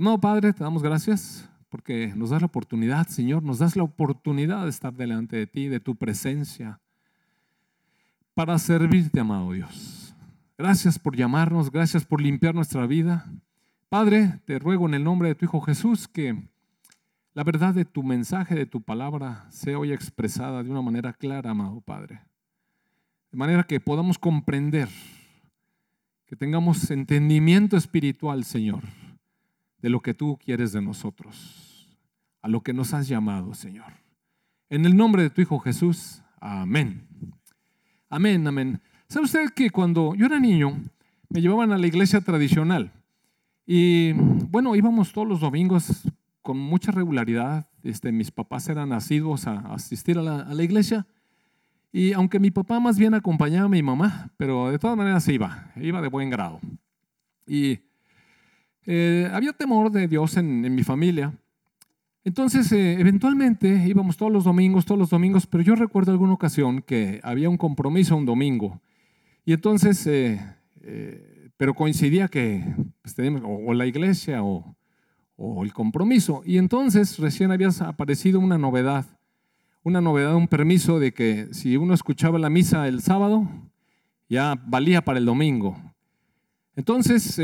Amado Padre, te damos gracias porque nos das la oportunidad, Señor, nos das la oportunidad de estar delante de ti, de tu presencia, para servirte, amado Dios. Gracias por llamarnos, gracias por limpiar nuestra vida. Padre, te ruego en el nombre de tu Hijo Jesús que la verdad de tu mensaje, de tu palabra, sea hoy expresada de una manera clara, amado Padre. De manera que podamos comprender, que tengamos entendimiento espiritual, Señor, de lo que tú quieres de nosotros, a lo que nos has llamado, Señor. En el nombre de tu Hijo Jesús, amén. Amén, amén. ¿Sabe usted que cuando yo era niño me llevaban a la iglesia tradicional? Y bueno, íbamos todos los domingos con mucha regularidad. Este, mis papás eran asiduos a asistir a la, a la iglesia. Y aunque mi papá más bien acompañaba a mi mamá, pero de todas maneras iba, iba de buen grado. Y eh, había temor de Dios en, mi familia. Entonces, eh, eventualmente íbamos todos los domingos, todos los domingos, pero yo recuerdo alguna ocasión que había un compromiso un domingo. Y entonces, eh, pero coincidía que pues, teníamos o, la iglesia o, o el compromiso. Y entonces recién había aparecido una novedad, una novedad, un permiso de que si uno escuchaba la misa el sábado, ya valía para el domingo. Entonces,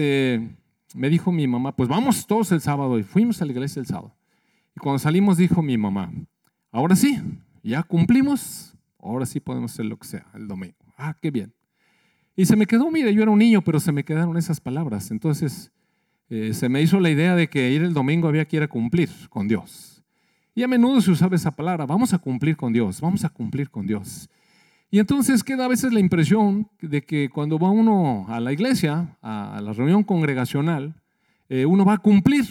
me dijo mi mamá, pues vamos todos el sábado y fuimos a la iglesia el sábado. Y cuando salimos dijo mi mamá, ahora sí, ya cumplimos, ahora sí podemos hacer lo que sea el domingo. Ah, qué bien. Y se me quedó, mire, yo era un niño, pero se me quedaron esas palabras. Entonces eh, se me hizo la idea de que ir el domingo había que ir a cumplir con Dios. Y a menudo se usaba esa palabra, vamos a cumplir con Dios, vamos a cumplir con Dios. Y entonces queda a veces la impresión de que cuando va uno a la iglesia, a la reunión congregacional, eh, uno va a cumplir,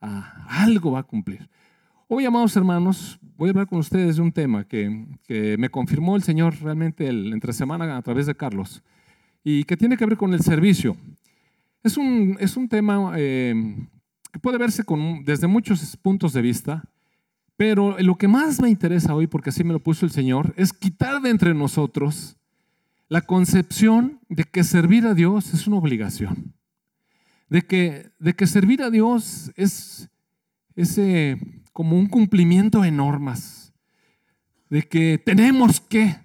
algo va a cumplir. Hoy, amados hermanos, voy a hablar con ustedes de un tema que, me confirmó el Señor realmente el, entre semana a través de Carlos y que tiene que ver con el servicio. Es un, es un tema eh, que puede verse desde muchos puntos de vista, pero lo que más me interesa hoy, porque así me lo puso el Señor, es quitar de entre nosotros la concepción de que servir a Dios es una obligación. De que, de que servir a Dios es, ese como un cumplimiento de normas. De que tenemos que.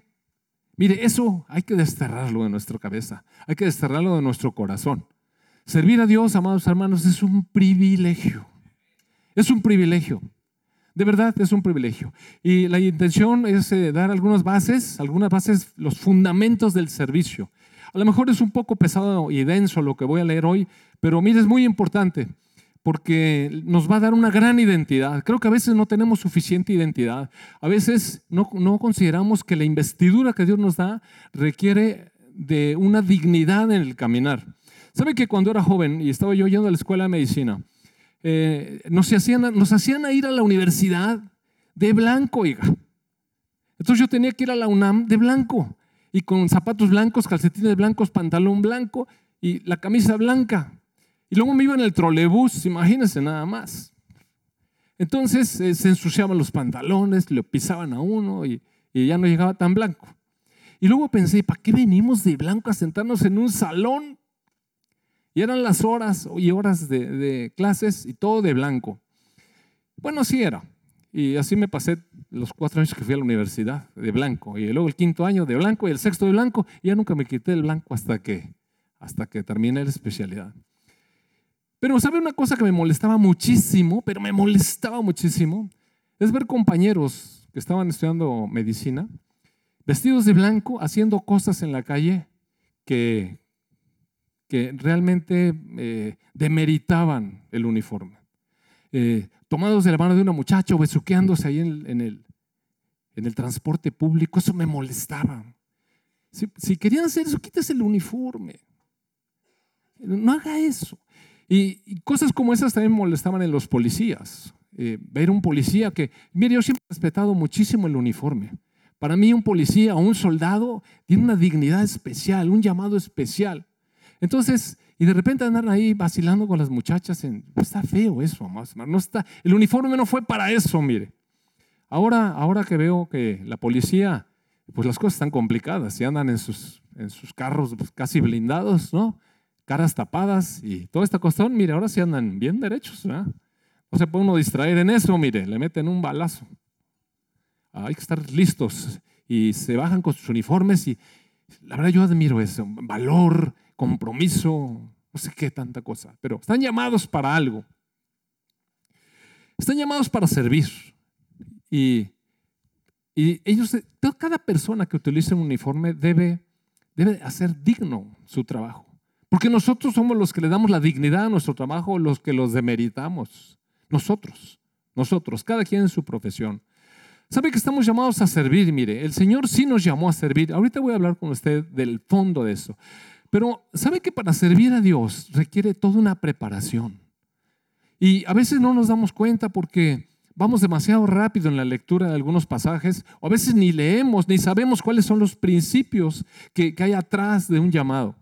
Mire, eso hay que desterrarlo de nuestra cabeza. Hay que desterrarlo de nuestro corazón. Servir a Dios, amados hermanos, es un privilegio. Es un privilegio. De verdad es un privilegio. Y la intención es eh, dar algunas bases, algunas bases, los fundamentos del servicio. A lo mejor es un poco pesado y denso lo que voy a leer hoy, pero mire, es muy importante porque nos va a dar una gran identidad. Creo que a veces no tenemos suficiente identidad. A veces no, no consideramos que la investidura que Dios nos da requiere de una dignidad en el caminar. ¿Sabe que cuando era joven y estaba yo yendo a la escuela de medicina, eh, nos, hacían, nos hacían ir a la universidad de blanco, hija. Entonces yo tenía que ir a la UNAM de blanco y con zapatos blancos, calcetines blancos, pantalón blanco y la camisa blanca. Y luego me iba en el trolebús, imagínense nada más. Entonces eh, se ensuciaban los pantalones, le pisaban a uno y, y ya no llegaba tan blanco. Y luego pensé, ¿para qué venimos de blanco a sentarnos en un salón? Y eran las horas y horas de, clases y todo de blanco. Bueno, así era. Y así me pasé los cuatro años que fui a la universidad de blanco. Y luego el quinto año de blanco y el sexto de blanco. Y ya nunca me quité el blanco hasta que, hasta que terminé la especialidad. Pero ¿sabe una cosa que me molestaba muchísimo? Pero me molestaba muchísimo. Es ver compañeros que estaban estudiando medicina, vestidos de blanco, haciendo cosas en la calle que, que realmente eh, demeritaban el uniforme. Eh, tomados de la mano de una muchacha besuqueándose ahí en, el, en el transporte público, eso me molestaba. Si, querían hacer eso, quítese el uniforme. No haga eso. Y, cosas como esas también molestaban en los policías. Eh, ver un policía que, mire, yo siempre he respetado muchísimo el uniforme. Para mí un policía o un soldado tiene una dignidad especial, un llamado especial. Entonces, y de repente andan ahí vacilando con las muchachas. En, está feo eso, No está, el uniforme no fue para eso, mire. Ahora, ahora que veo que la policía, pues las cosas están complicadas y andan en sus, en sus carros pues, casi blindados, ¿no? caras tapadas y toda esta cuestión, mire, ahora sí andan bien derechos, ¿verdad? No se puede uno distraer en eso, mire, le meten un balazo. Hay que estar listos y se bajan con sus uniformes y la verdad yo admiro eso, valor, compromiso, no sé qué tanta cosa, pero están llamados para algo. Están llamados para servir. Y, y ellos, cada persona que utilice un uniforme debe, debe hacer digno su trabajo. Porque nosotros somos los que le damos la dignidad a nuestro trabajo, los que los demeritamos. Nosotros, nosotros, cada quien en su profesión. ¿Sabe que estamos llamados a servir? Mire, el Señor sí nos llamó a servir. Ahorita voy a hablar con usted del fondo de eso. Pero ¿sabe que para servir a Dios requiere toda una preparación? Y a veces no nos damos cuenta porque vamos demasiado rápido en la lectura de algunos pasajes, o a veces ni leemos, ni sabemos cuáles son los principios que, hay atrás de un llamado.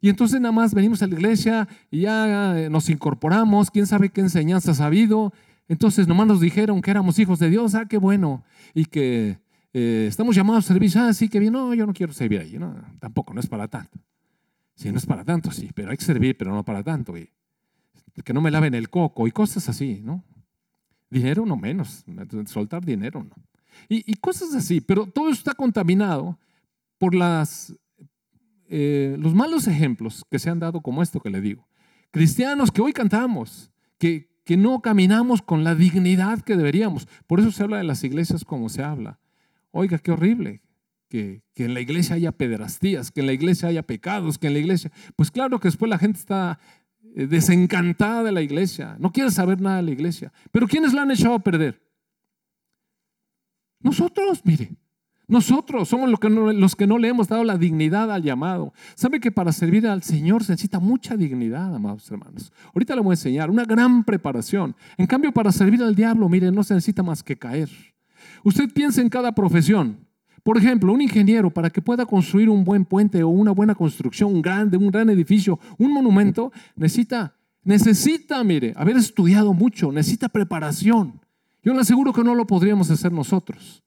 Y entonces nada más venimos a la iglesia y ya eh, nos incorporamos, quién sabe qué enseñanza ha habido. Entonces nomás nos dijeron que éramos hijos de Dios, ah, qué bueno, y que eh, estamos llamados a servir, ah, sí, qué bien, no, yo no quiero servir ahí, tampoco, no es para tanto. Sí, no es para tanto, sí, pero hay que servir, pero no para tanto. Y que no me laven el coco y cosas así, ¿no? Dinero no menos, soltar dinero no. Y, cosas así, pero todo eso está contaminado por las, eh, los malos ejemplos que se han dado como esto que le digo. Cristianos que hoy cantamos, que, que no caminamos con la dignidad que deberíamos. Por eso se habla de las iglesias como se habla. Oiga, qué horrible que, en la iglesia haya pedrastías, que en la iglesia haya pecados, que en la iglesia... Pues claro que después la gente está eh, desencantada de la iglesia, no quiere saber nada de la iglesia. Pero ¿quiénes la han echado a perder? Nosotros, mire. Nosotros somos los que, no, los que no le hemos dado la dignidad al llamado. ¿Sabe que para servir al Señor se necesita mucha dignidad, amados hermanos? Ahorita le voy a enseñar una gran preparación. En cambio, para servir al diablo, mire, no se necesita más que caer. Usted piensa en cada profesión. Por ejemplo, un ingeniero para que pueda construir un buen puente o una buena construcción, un grande, un gran edificio, un monumento, necesita, necesita, mire, haber estudiado mucho, necesita preparación. Yo le aseguro que no lo podríamos hacer nosotros.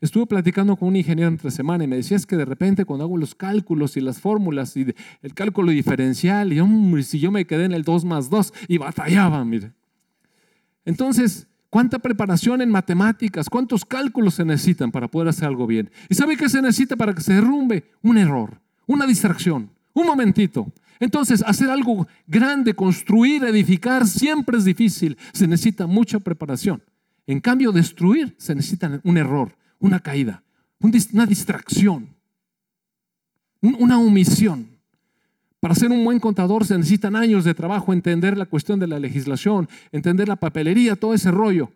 Estuve platicando con un ingeniero entre semana y me decía es que de repente cuando hago los cálculos y las fórmulas y el cálculo diferencial, y si yo me quedé en el 2 más 2 y batallaba, mire. Entonces, ¿Cuánta preparación en matemáticas? ¿Cuántos cálculos se necesitan para poder hacer algo bien? ¿Y sabe qué se necesita para que se derrumbe? Un error, una distracción, un momentito. Entonces, hacer algo grande, construir, edificar, siempre es difícil. Se necesita mucha preparación. En cambio, destruir se necesita un error, una caída, una distracción, una omisión. Para ser un buen contador se necesitan años de trabajo, entender la cuestión de la legislación, entender la papelería, todo ese rollo.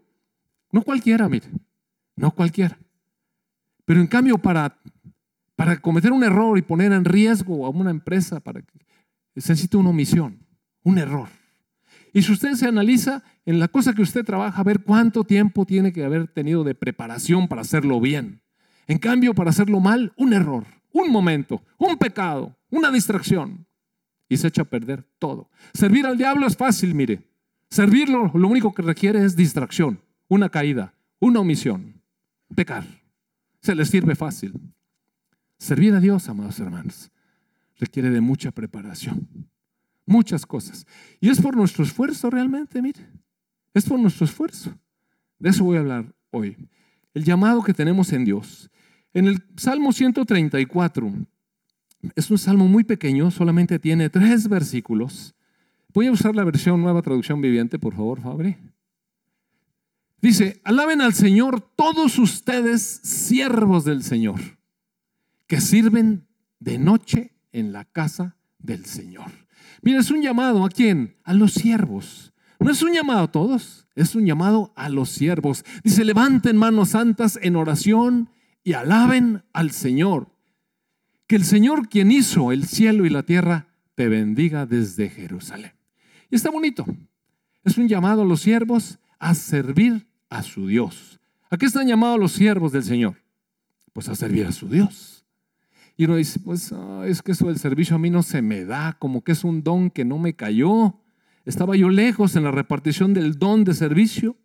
No cualquiera, mire, no cualquiera. Pero en cambio, para, para cometer un error y poner en riesgo a una empresa, para, se necesita una omisión, un error. Y si usted se analiza en la cosa que usted trabaja, a ver cuánto tiempo tiene que haber tenido de preparación para hacerlo bien. En cambio, para hacerlo mal, un error, un momento, un pecado, una distracción y se echa a perder todo. Servir al diablo es fácil, mire. Servirlo lo único que requiere es distracción, una caída, una omisión, pecar. Se les sirve fácil. Servir a Dios, amados hermanos, requiere de mucha preparación, muchas cosas. Y es por nuestro esfuerzo realmente, mire. Es por nuestro esfuerzo. De eso voy a hablar hoy. El llamado que tenemos en Dios. En el Salmo 134, es un salmo muy pequeño, solamente tiene tres versículos. Voy a usar la versión nueva traducción viviente, por favor, Fabri. Dice, alaben al Señor todos ustedes, siervos del Señor, que sirven de noche en la casa del Señor. Mira, es un llamado a quién? A los siervos. No es un llamado a todos, es un llamado a los siervos. Dice, levanten manos santas en oración y alaben al Señor. Que el Señor quien hizo el cielo y la tierra te bendiga desde Jerusalén. Y está bonito. Es un llamado a los siervos a servir a su Dios. ¿A qué están llamados los siervos del Señor? Pues a servir a su Dios. Y uno dice, pues es que eso del servicio a mí no se me da, como que es un don que no me cayó. Estaba yo lejos en la repartición del don de servicio.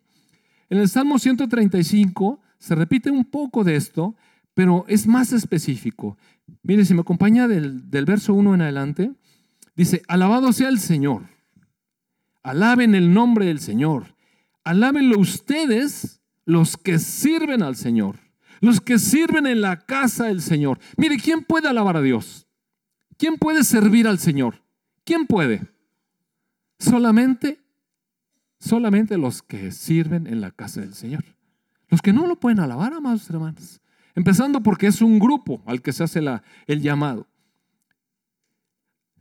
En el Salmo 135 se repite un poco de esto, pero es más específico. Mire, si me acompaña del, verso 1 en adelante, Dice, alabado sea el Señor. Alaben el nombre del Señor. Alábenlo ustedes los que sirven al Señor. Los que sirven en la casa del Señor. Mire, ¿quién puede alabar a Dios? ¿Quién puede servir al Señor? ¿Quién puede? Solamente, solamente los que sirven en la casa del Señor. Los que no lo pueden alabar, amados hermanos. Empezando porque es un grupo al que se hace el llamado.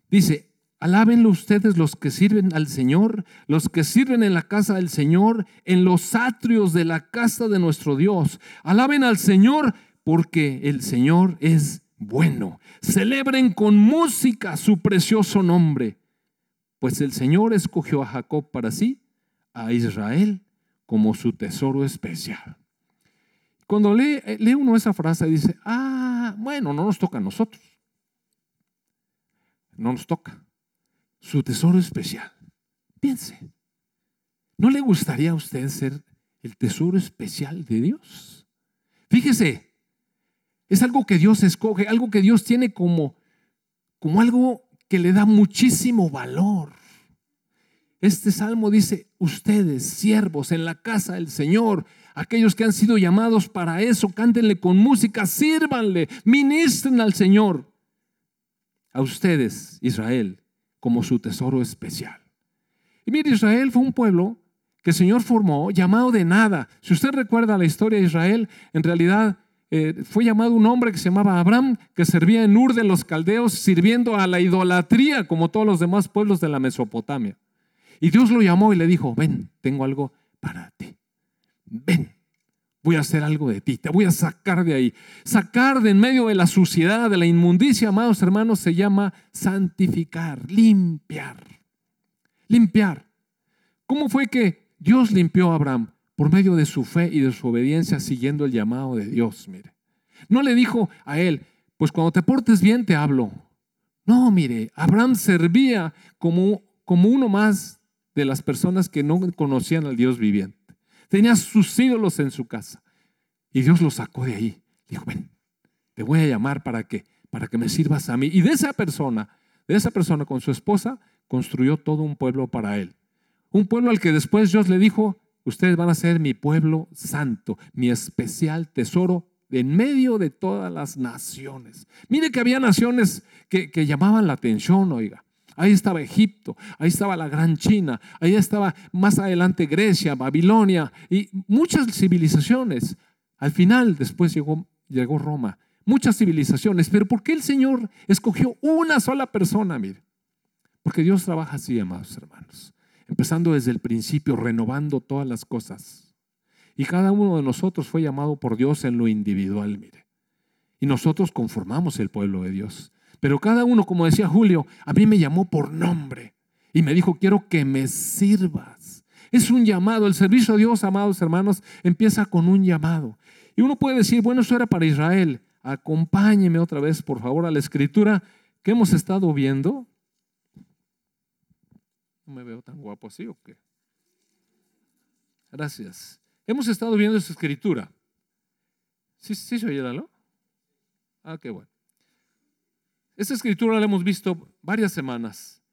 Dice, alábenlo ustedes los que sirven al Señor, los que sirven en la casa del Señor, en los atrios de la casa de nuestro Dios. Alaben al Señor porque el Señor es bueno. Celebren con música su precioso nombre, pues el Señor escogió a Jacob para sí, a Israel como su tesoro especial. Cuando lee, eh, lee uno esa frase, dice, ah, bueno, no nos toca a nosotros. No nos toca. Su tesoro especial. Piense, ¿no le gustaría a usted ser el tesoro especial de Dios? Fíjese, es algo que Dios escoge, algo que Dios tiene como, como algo que le da muchísimo valor. Este salmo dice, ustedes, siervos en la casa del Señor, aquellos que han sido llamados para eso, cántenle con música, sírvanle, ministren al Señor. A ustedes, Israel, como su tesoro especial. Y mire, Israel fue un pueblo que el Señor formó llamado de nada. Si usted recuerda la historia de Israel, en realidad eh, fue llamado un hombre que se llamaba Abraham, que servía en Ur de los caldeos, sirviendo a la idolatría como todos los demás pueblos de la Mesopotamia. Y Dios lo llamó y le dijo, ven, tengo algo para ti. Ven, voy a hacer algo de ti, te voy a sacar de ahí. Sacar de en medio de la suciedad, de la inmundicia, amados hermanos, se llama santificar, limpiar. Limpiar. ¿Cómo fue que Dios limpió a Abraham? Por medio de su fe y de su obediencia, siguiendo el llamado de Dios, mire. No le dijo a él, pues cuando te portes bien te hablo. No, mire, Abraham servía como, como uno más de las personas que no conocían al Dios viviente. Tenía sus ídolos en su casa. Y Dios lo sacó de ahí. Dijo, ven, te voy a llamar para que, para que me sirvas a mí. Y de esa persona, de esa persona con su esposa, construyó todo un pueblo para él. Un pueblo al que después Dios le dijo, ustedes van a ser mi pueblo santo, mi especial tesoro en medio de todas las naciones. Mire que había naciones que, que llamaban la atención, oiga. Ahí estaba Egipto, ahí estaba la Gran China, ahí estaba más adelante Grecia, Babilonia y muchas civilizaciones. Al final, después llegó, llegó Roma, muchas civilizaciones. Pero ¿por qué el Señor escogió una sola persona? Mire, porque Dios trabaja así, amados hermanos, empezando desde el principio, renovando todas las cosas. Y cada uno de nosotros fue llamado por Dios en lo individual, mire. Y nosotros conformamos el pueblo de Dios. Pero cada uno, como decía Julio, a mí me llamó por nombre y me dijo, quiero que me sirvas. Es un llamado. El servicio a Dios, amados hermanos, empieza con un llamado. Y uno puede decir, bueno, eso era para Israel. Acompáñeme otra vez, por favor, a la escritura que hemos estado viendo. No me veo tan guapo así o qué. Gracias. Hemos estado viendo esa escritura. ¿Sí, sí se oye, Ah, qué bueno. Esta escritura la hemos visto varias semanas.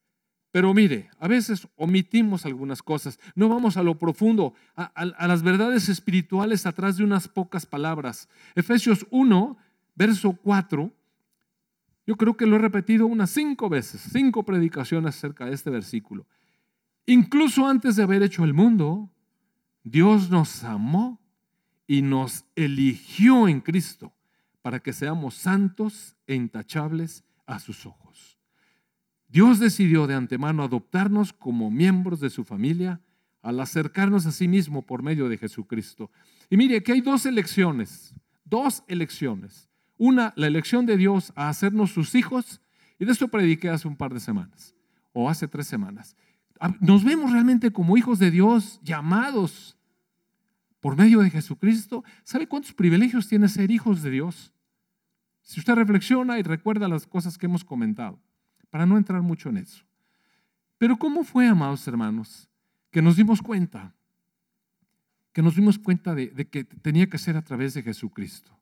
Pero mire, a veces omitimos algunas cosas, no vamos a lo profundo, a, las verdades espirituales atrás de unas pocas palabras. Efesios 1, verso 4, yo creo que lo he repetido unas cinco veces, cinco predicaciones acerca de este versículo. Incluso antes de haber hecho el mundo, Dios nos amó y nos eligió en Cristo para que seamos santos e intachables a sus ojos. Dios decidió de antemano adoptarnos como miembros de su familia al acercarnos a sí mismo por medio de Jesucristo. Y mire, aquí hay dos elecciones, dos elecciones. Una, la elección de Dios a hacernos sus hijos, y de esto prediqué hace un par de semanas, o hace tres semanas. Ah, nos vemos realmente como hijos de Dios, llamados por medio de Jesucristo. ¿Sabe cuántos privilegios tiene ser hijos de Dios? Si usted reflexiona y recuerda las cosas que hemos comentado, para no entrar mucho en eso. Pero ¿cómo fue, amados hermanos, que nos dimos cuenta? Que nos dimos cuenta de, que tenía que ser a través de Jesucristo.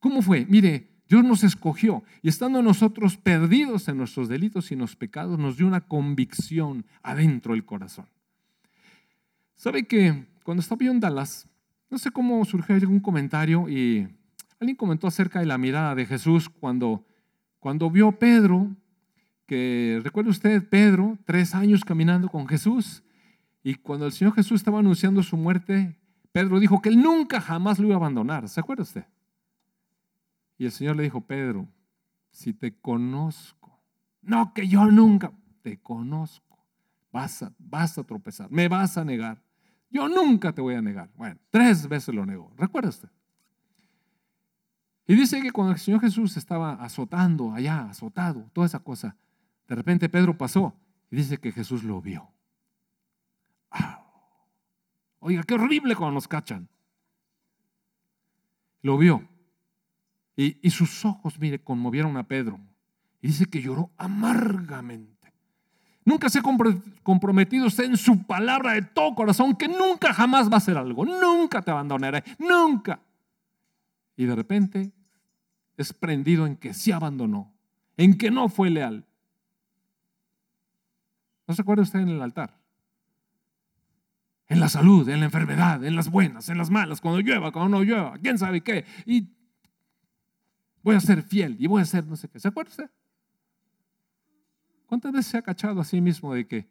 ¿Cómo fue? Mire, Dios nos escogió y estando nosotros perdidos en nuestros delitos y en los pecados, nos dio una convicción adentro del corazón. ¿Sabe que cuando estaba yo en Dallas, no sé cómo surgió algún comentario y alguien comentó acerca de la mirada de Jesús cuando, cuando vio a Pedro, que recuerda usted, Pedro, tres años caminando con Jesús, y cuando el Señor Jesús estaba anunciando su muerte, Pedro dijo que él nunca jamás lo iba a abandonar. ¿Se acuerda usted? Y el Señor le dijo, Pedro, si te conozco, no que yo nunca, te conozco, vas a, vas a tropezar, me vas a negar. Yo nunca te voy a negar. Bueno, tres veces lo negó. ¿Recuerda usted? Y dice que cuando el Señor Jesús estaba azotando allá, azotado, toda esa cosa, de repente Pedro pasó y dice que Jesús lo vio. Oiga, qué horrible cuando nos cachan. Lo vio. Y, sus ojos, mire, conmovieron a Pedro. Y dice que lloró amargamente. Nunca se ha comprometido usted en su palabra de todo corazón que nunca jamás va a hacer algo. Nunca te abandonaré. Nunca. Y de repente es prendido en que se abandonó. En que no fue leal. ¿No se acuerda usted en el altar? En la salud, en la enfermedad, en las buenas, en las malas, cuando llueva, cuando no llueva, quién sabe qué. Y voy a ser fiel y voy a ser no sé qué. ¿Se acuerda usted? ¿Cuántas veces se ha cachado a sí mismo de que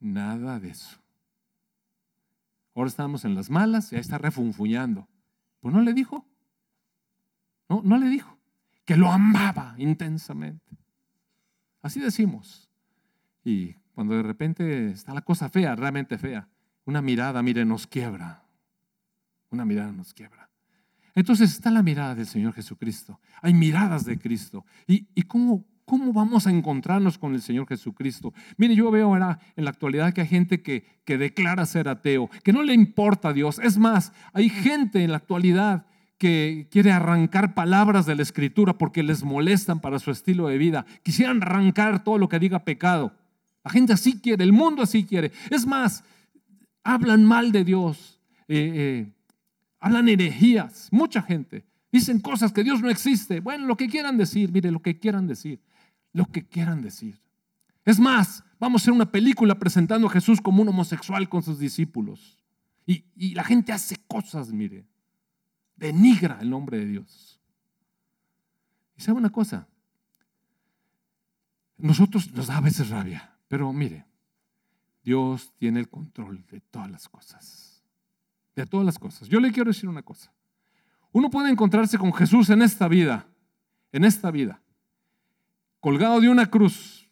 nada de eso? Ahora estamos en las malas y ahí está refunfuñando. Pues no le dijo. No, no le dijo. Que lo amaba intensamente. Así decimos. Y cuando de repente está la cosa fea, realmente fea, una mirada, mire, nos quiebra. Una mirada nos quiebra. Entonces está la mirada del Señor Jesucristo. Hay miradas de Cristo. ¿Y, cómo, cómo vamos a encontrarnos con el Señor Jesucristo? Mire, yo veo ahora en la actualidad que hay gente que, que declara ser ateo, que no le importa a Dios. Es más, hay gente en la actualidad que quiere arrancar palabras de la Escritura porque les molestan para su estilo de vida. Quisieran arrancar todo lo que diga pecado. La gente así quiere, el mundo así quiere. Es más, hablan mal de Dios. Eh, eh, hablan herejías, mucha gente. Dicen cosas que Dios no existe. Bueno, lo que quieran decir, mire, lo que quieran decir, lo que quieran decir. Es más, vamos a hacer una película presentando a Jesús como un homosexual con sus discípulos. Y, y la gente hace cosas, mire, denigra el nombre de Dios. Y sabe una cosa, nosotros nos da a veces rabia, pero mire, Dios tiene el control de todas las cosas de todas las cosas. Yo le quiero decir una cosa. Uno puede encontrarse con Jesús en esta vida, en esta vida, colgado de una cruz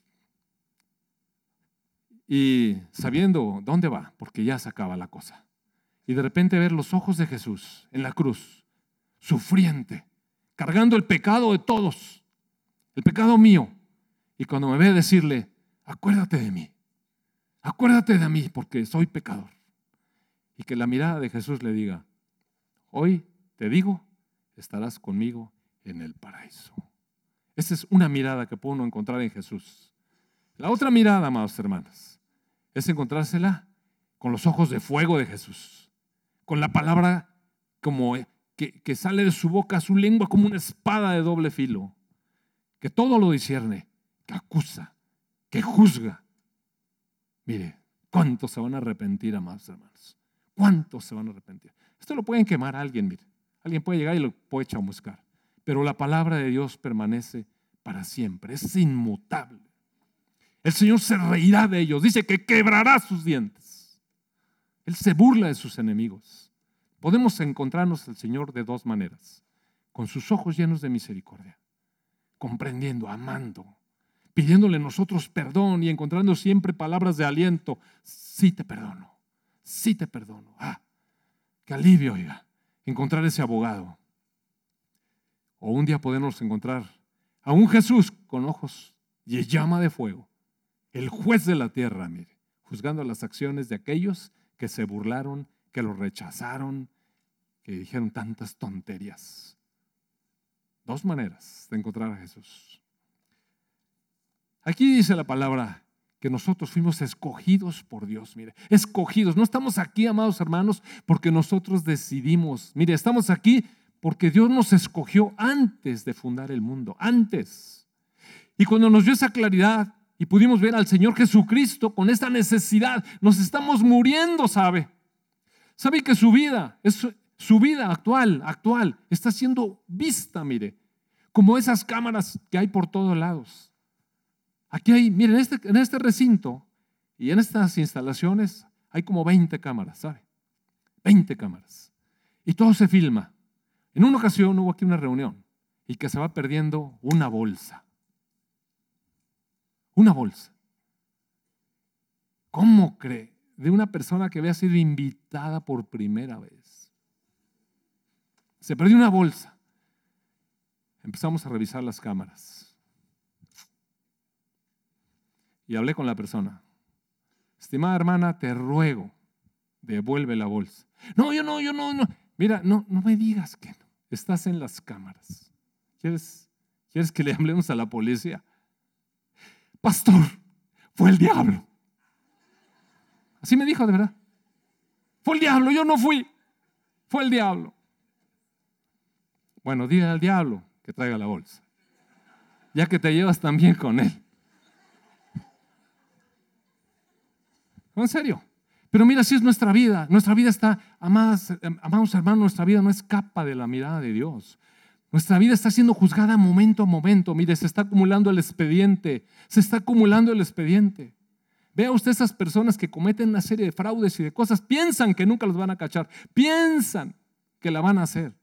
y sabiendo dónde va, porque ya se acaba la cosa. Y de repente ver los ojos de Jesús en la cruz, sufriente, cargando el pecado de todos, el pecado mío. Y cuando me ve decirle, acuérdate de mí, acuérdate de mí porque soy pecador y que la mirada de Jesús le diga, hoy te digo, estarás conmigo en el paraíso. Esa es una mirada que puede uno encontrar en Jesús. La otra mirada, amados hermanos, es encontrársela con los ojos de fuego de Jesús, con la palabra como que, que sale de su boca, su lengua como una espada de doble filo, que todo lo discierne, que acusa, que juzga. Mire, ¿cuántos se van a arrepentir, amados hermanos? ¿Cuántos se van a arrepentir? Esto lo pueden quemar a alguien, mire. Alguien puede llegar y lo puede chamuscar. Pero la palabra de Dios permanece para siempre, es inmutable. El Señor se reirá de ellos, dice que quebrará sus dientes. Él se burla de sus enemigos. Podemos encontrarnos al Señor de dos maneras, con sus ojos llenos de misericordia, comprendiendo, amando, pidiéndole nosotros perdón y encontrando siempre palabras de aliento. Sí te perdono sí te perdono. Ah, qué alivio, oiga, encontrar ese abogado. O un día podemos encontrar a un Jesús con ojos y llama de fuego, el juez de la tierra, mire, juzgando las acciones de aquellos que se burlaron, que lo rechazaron, que dijeron tantas tonterías. Dos maneras de encontrar a Jesús. Aquí dice la palabra que nosotros fuimos escogidos por Dios, mire, escogidos. No estamos aquí, amados hermanos, porque nosotros decidimos. Mire, estamos aquí porque Dios nos escogió antes de fundar el mundo, antes. Y cuando nos dio esa claridad y pudimos ver al Señor Jesucristo con esta necesidad, nos estamos muriendo, ¿sabe? ¿Sabe que su vida, es, su vida actual, actual, está siendo vista, mire, como esas cámaras que hay por todos lados? Aquí hay, miren, en este, en este recinto y en estas instalaciones hay como 20 cámaras, ¿sabe? 20 cámaras. Y todo se filma. En una ocasión hubo aquí una reunión y que se va perdiendo una bolsa. Una bolsa. ¿Cómo cree? De una persona que había sido invitada por primera vez. Se perdió una bolsa. Empezamos a revisar las cámaras. Y hablé con la persona. Estimada hermana, te ruego, devuelve la bolsa. No, yo no, yo no, no. Mira, no, no me digas que no. Estás en las cámaras. ¿Quieres, ¿Quieres que le hablemos a la policía? Pastor, fue el diablo. Así me dijo de verdad. Fue el diablo, yo no fui. Fue el diablo. Bueno, dile al diablo que traiga la bolsa. Ya que te llevas también con él. en serio. Pero mira, si es nuestra vida. Nuestra vida está, amados, amados hermanos, nuestra vida no escapa de la mirada de Dios. Nuestra vida está siendo juzgada momento a momento. Mire, se está acumulando el expediente. Se está acumulando el expediente. Vea usted esas personas que cometen una serie de fraudes y de cosas. Piensan que nunca los van a cachar. Piensan que la van a hacer.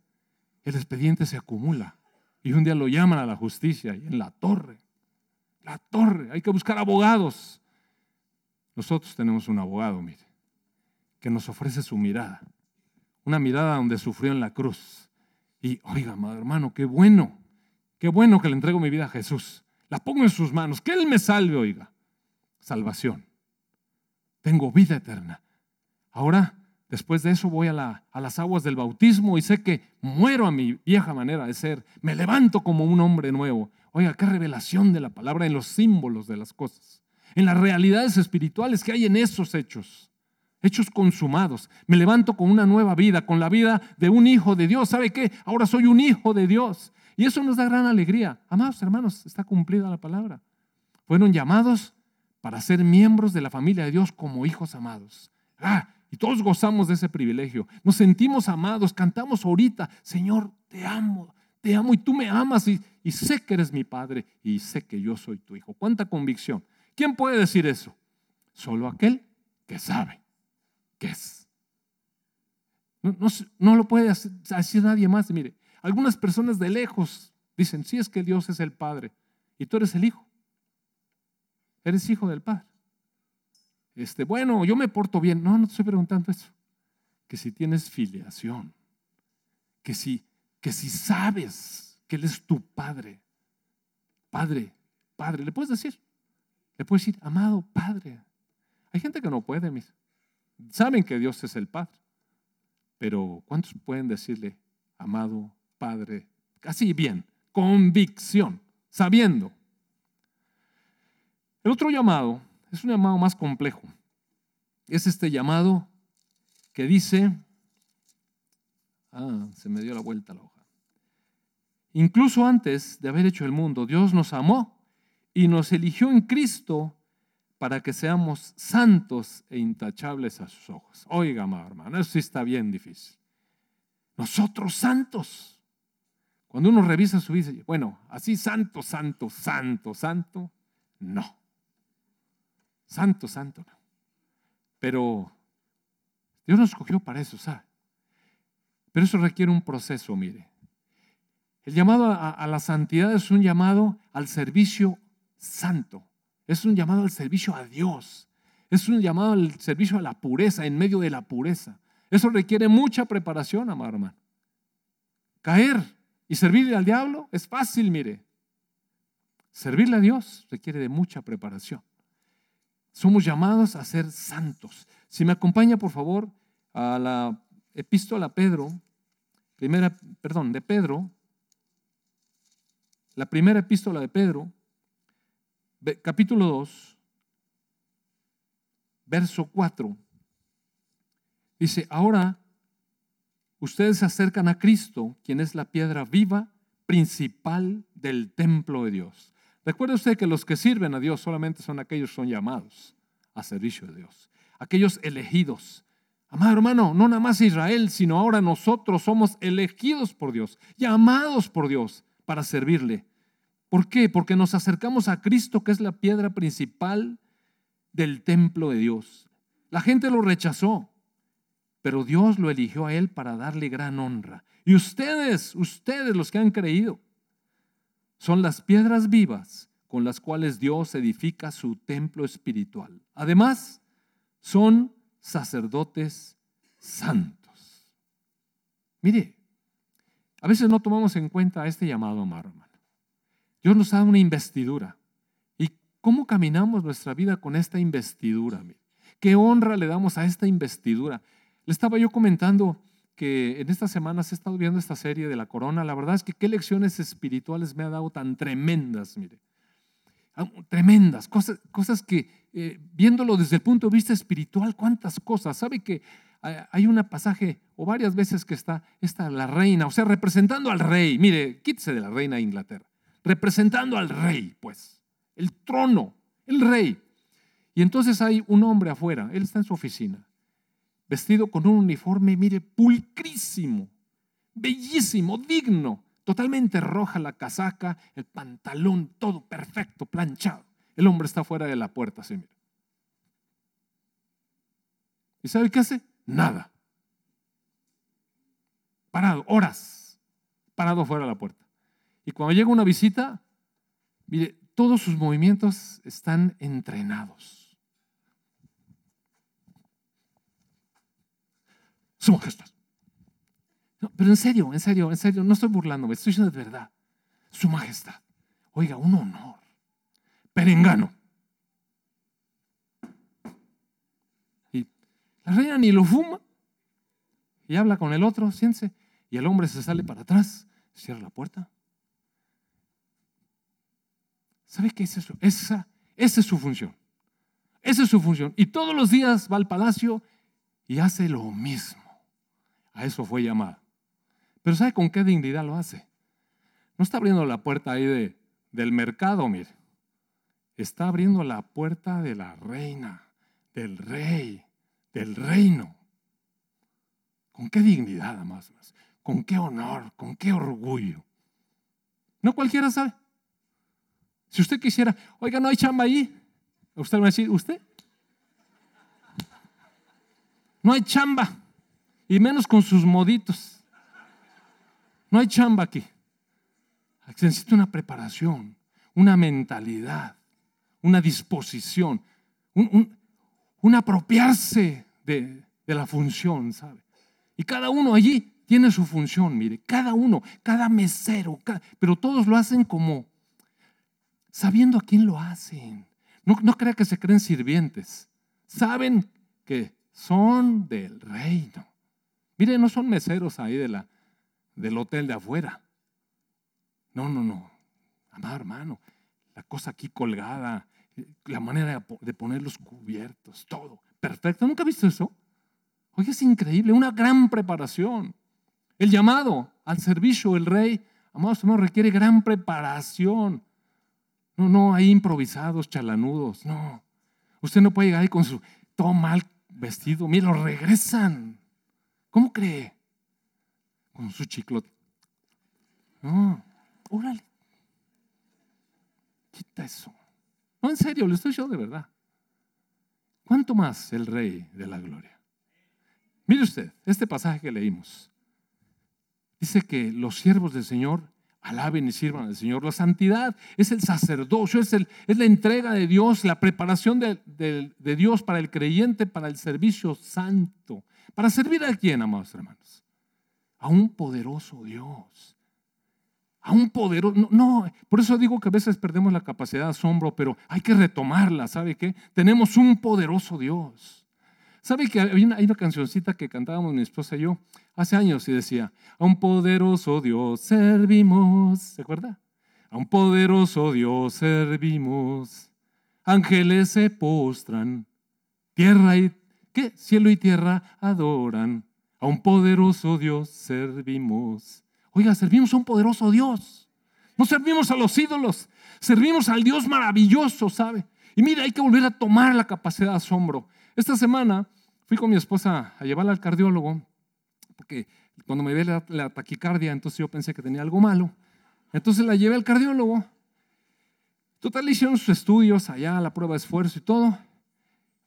El expediente se acumula. Y un día lo llaman a la justicia y en la torre. La torre. Hay que buscar abogados. Nosotros tenemos un abogado, mire, que nos ofrece su mirada. Una mirada donde sufrió en la cruz. Y, oiga, amado hermano, qué bueno, qué bueno que le entrego mi vida a Jesús. La pongo en sus manos, que Él me salve, oiga. Salvación. Tengo vida eterna. Ahora, después de eso, voy a, a las aguas del bautismo y sé que muero a mi vieja manera de ser. Me levanto como un hombre nuevo. Oiga, qué revelación de la palabra en los símbolos de las cosas en las realidades espirituales que hay en esos hechos, hechos consumados. Me levanto con una nueva vida, con la vida de un hijo de Dios. ¿Sabe qué? Ahora soy un hijo de Dios. Y eso nos da gran alegría. Amados hermanos, está cumplida la palabra. Fueron llamados para ser miembros de la familia de Dios como hijos amados. Ah, y todos gozamos de ese privilegio. Nos sentimos amados, cantamos ahorita, Señor, te amo, te amo y tú me amas y, y sé que eres mi Padre y sé que yo soy tu Hijo. ¿Cuánta convicción? ¿Quién puede decir eso? Solo aquel que sabe No, lo puede decir nadie más. Mire, algunas personas de lejos dicen, sí es que Dios es el Padre y tú eres el Hijo. Eres hijo del Padre. Este, bueno, yo me porto bien. No, no te estoy preguntando eso. Que si tienes filiación, que si, que si sabes que Él es tu Padre, Padre, Padre, le puedes decir, le puedes decir, amado Padre. Hay gente que no puede, mis. Saben que Dios es el Padre. Pero ¿cuántos pueden decirle, amado Padre? Así bien, convicción, sabiendo. El otro llamado es un llamado más complejo. Es este llamado que dice, ah, se me dio la vuelta la hoja. Incluso antes de haber hecho el mundo, Dios nos amó y nos eligió en Cristo para que seamos santos e intachables a sus ojos. Oiga, hermano, eso sí está bien difícil. Nosotros santos. Cuando uno revisa su vida, bueno, así santo, santo, santo, santo, no. Santo, santo, no. Pero Dios nos escogió para eso, ¿sabe? Pero eso requiere un proceso, mire. El llamado a la santidad es un llamado al servicio santo. Es un llamado al servicio a Dios. Es un llamado al servicio a la pureza, en medio de la pureza. Eso requiere mucha preparación, amado hermano. Caer y servirle al diablo es fácil, mire. Servirle a Dios requiere de mucha preparación. Somos llamados a ser santos. Si me acompaña, por favor, a la epístola a Pedro, primera, perdón, de Pedro, la primera epístola de Pedro, capítulo 2, verso 4. Dice, ahora ustedes se acercan a Cristo, quien es la piedra viva principal del templo de Dios. Recuerde usted que los que sirven a Dios solamente son aquellos que son llamados a servicio de Dios, aquellos elegidos. Amado hermano, no nada más Israel, sino ahora nosotros somos elegidos por Dios, llamados por Dios para servirle. ¿Por qué? Porque nos acercamos a Cristo, que es la piedra principal del templo de Dios. La gente lo rechazó, pero Dios lo eligió a él para darle gran honra. Y ustedes, ustedes los que han creído, son las piedras vivas con las cuales Dios edifica su templo espiritual. Además, son sacerdotes santos. Mire, a veces no tomamos en cuenta este llamado, amado. Dios nos da una investidura. ¿Y cómo caminamos nuestra vida con esta investidura? ¿Qué honra le damos a esta investidura? Le estaba yo comentando que en estas semanas he estado viendo esta serie de la corona. La verdad es que qué lecciones espirituales me ha dado tan tremendas, mire. Ah, tremendas, cosas, cosas que eh, viéndolo desde el punto de vista espiritual, cuántas cosas. ¿Sabe que hay un pasaje o varias veces que está esta la reina, o sea, representando al rey? Mire, quítese de la reina de Inglaterra. Representando al rey, pues, el trono, el rey. Y entonces hay un hombre afuera, él está en su oficina vestido con un uniforme, mire, pulcrísimo, bellísimo, digno, totalmente roja la casaca, el pantalón, todo perfecto, planchado. El hombre está fuera de la puerta, así mira. ¿Y sabe qué hace? Nada. Parado, horas, parado fuera de la puerta. Y cuando llega una visita, mire, todos sus movimientos están entrenados. Su majestad. pero en serio, en serio, en serio, no estoy burlándome, estoy diciendo de verdad. Su majestad. Oiga, un honor. Perengano. Y la reina ni lo fuma. Y habla con el otro, siéntese. Y el hombre se sale para atrás, cierra la puerta. ¿Sabe qué es eso? Esa, esa es su función. Esa es su función. Y todos los días va al palacio y hace lo mismo. A eso fue llamado. Pero ¿sabe con qué dignidad lo hace? No está abriendo la puerta ahí de, del mercado, mire. Está abriendo la puerta de la reina, del rey, del reino. ¿Con qué dignidad, más? ¿Con qué honor? ¿Con qué orgullo? No cualquiera sabe. Si usted quisiera, oiga, no hay chamba ahí. Usted va a decir, ¿usted? No hay chamba y menos con sus moditos. No hay chamba aquí. Se necesita una preparación, una mentalidad, una disposición, un, apropiarse de, de, la función, ¿sabe? Y cada uno allí tiene su función, mire, cada uno, cada mesero, pero todos lo hacen como sabiendo a quién lo hacen. No, no crea que se creen sirvientes. Saben que son del reino. Mire, no son meseros ahí de la, del hotel de afuera. No, no, no. Amado hermano, la cosa aquí colgada, la manera de poner los cubiertos, todo. Perfecto. ¿Nunca has visto eso? Oye, es increíble, una gran preparación. El llamado al servicio del rey, amados hermanos, requiere gran preparación. No, no, hay improvisados, chalanudos, no. Usted no puede llegar ahí con su todo mal vestido. Mire, lo regresan. ¿Cómo cree? Con su chiclote. No, órale. Quita eso. No, en serio, lo estoy yo de verdad. ¿Cuánto más el Rey de la Gloria? Mire usted, este pasaje que leímos. Dice que los siervos del Señor alaben y sirvan al Señor. La santidad es el sacerdocio, es, el, es la entrega de Dios, la preparación de, de Dios para el creyente, para el servicio santo. ¿Para servir a quién, amados hermanos? A un poderoso Dios. A un poderoso... No, por eso digo que a veces perdemos la capacidad de asombro, pero hay que retomarla, ¿sabe qué? Tenemos un poderoso Dios. ¿Sabe que hay una, cancioncita que cantábamos mi esposa y yo hace años y decía, a un poderoso Dios servimos, ¿se acuerda? A un poderoso Dios servimos, ángeles se postran, tierra y ¿Qué? Cielo y tierra adoran. A un poderoso Dios servimos. Oiga, servimos a un poderoso Dios. No servimos a los ídolos, servimos al Dios maravilloso, ¿sabe? Y mira, hay que volver a tomar la capacidad de asombro. Esta semana fui con mi esposa a llevarla al cardiólogo, porque cuando me ve la, taquicardia, entonces yo pensé que tenía algo malo. Entonces la llevé al cardiólogo. Total, le hicieron sus estudios allá, la prueba de esfuerzo y todo.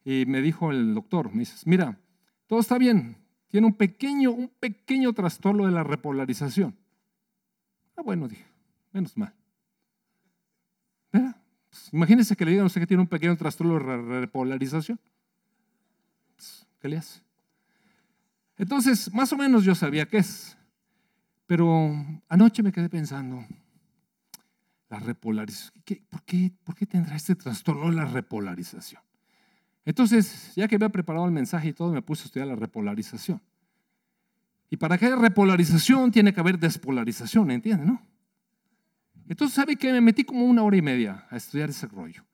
Y me dijo el doctor, me dice, mira, todo está bien, tiene un pequeño, un pequeño trastorno de la repolarización. Ah, bueno, dije, menos mal. ¿Verdad? Pues, que le digan a usted que tiene un pequeño trastorno de repolarización. ¿Qué le hace? Entonces, más o menos yo sabía qué es. Pero anoche me quedé pensando, la repolarización, por, qué, ¿por qué tendrá este trastorno la repolarización? Entonces, ya que había preparado el mensaje y todo, me puse a estudiar la repolarización. Y para que haya repolarización tiene que haber despolarización, ¿entiende? No? Entonces, ¿sabe que Me metí como una hora y media a estudiar ese rollo.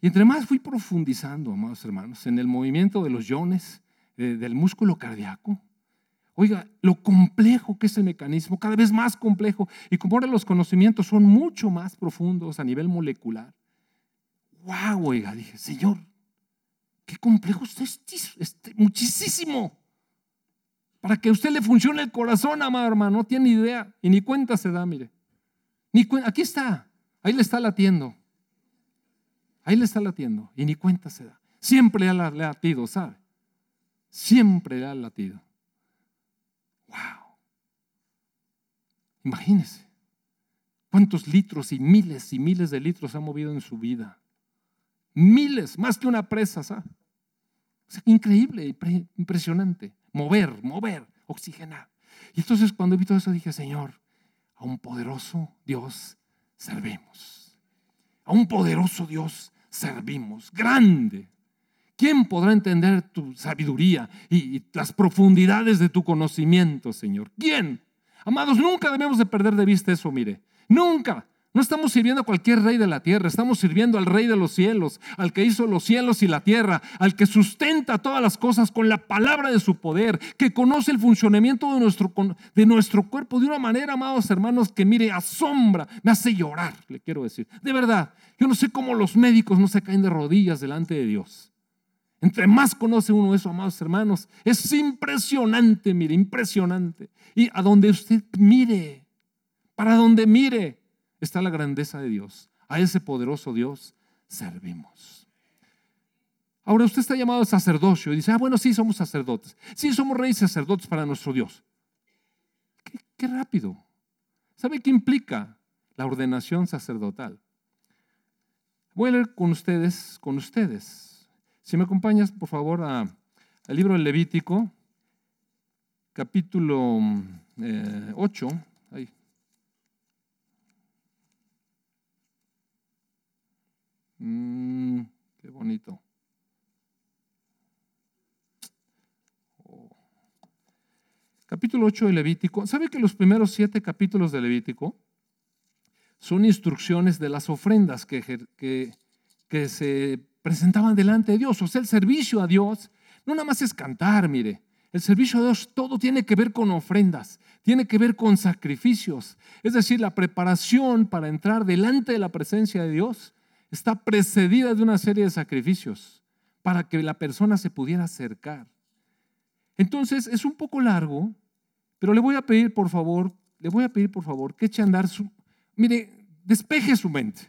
Y entre más fui profundizando, amados hermanos, en el movimiento de los iones, del músculo cardíaco. Oiga, lo complejo que es el mecanismo, cada vez más complejo. Y como ahora los conocimientos son mucho más profundos a nivel molecular. ¡Wow! Oiga, dije, Señor, qué complejo es este, muchísimo. Para que a usted le funcione el corazón, amado hermano, no tiene idea. Y ni cuenta se da, mire. Ni aquí está, ahí le está latiendo. Ahí le está latiendo y ni cuenta se da. Siempre le ha latido, ¿sabe? Siempre le ha latido. ¡Wow! Imagínese cuántos litros y miles y miles de litros ha movido en su vida. Miles, más que una presa, ¿sabe? increíble, impresionante. Mover, mover, oxigenar. Y entonces cuando vi todo eso dije, Señor, a un poderoso Dios servimos. A un poderoso Dios servimos. Grande. ¿Quién podrá entender tu sabiduría y, las profundidades de tu conocimiento, Señor? ¿Quién? Amados, nunca debemos de perder de vista eso, mire. Nunca. No estamos sirviendo a cualquier rey de la tierra, estamos sirviendo al rey de los cielos, al que hizo los cielos y la tierra, al que sustenta todas las cosas con la palabra de su poder, que conoce el funcionamiento de nuestro, de nuestro cuerpo de una manera, amados hermanos, que mire, asombra, me hace llorar, le quiero decir. De verdad, yo no sé cómo los médicos no se caen de rodillas delante de Dios. Entre más conoce uno eso, amados hermanos, es impresionante, mire, impresionante. Y a donde usted mire, para donde mire, está la grandeza de Dios. A ese poderoso Dios servimos. Ahora usted está llamado a sacerdocio y dice, ah, bueno, sí, somos sacerdotes. Sí, somos reyes sacerdotes para nuestro Dios. Qué, rápido. ¿Sabe qué implica la ordenación sacerdotal? Voy a leer con ustedes, con ustedes. Si me acompañas, por favor, al libro del Levítico, capítulo 8. Eh, Mm, qué bonito. Oh. Capítulo 8 de Levítico. ¿Sabe que los primeros siete capítulos de Levítico son instrucciones de las ofrendas que, que, que se presentaban delante de Dios? O sea, el servicio a Dios no nada más es cantar, mire. El servicio a Dios todo tiene que ver con ofrendas, tiene que ver con sacrificios. Es decir, la preparación para entrar delante de la presencia de Dios está precedida de una serie de sacrificios para que la persona se pudiera acercar. Entonces, es un poco largo, pero le voy a pedir, por favor, le voy a pedir, por favor, que eche a andar su... Mire, despeje su mente.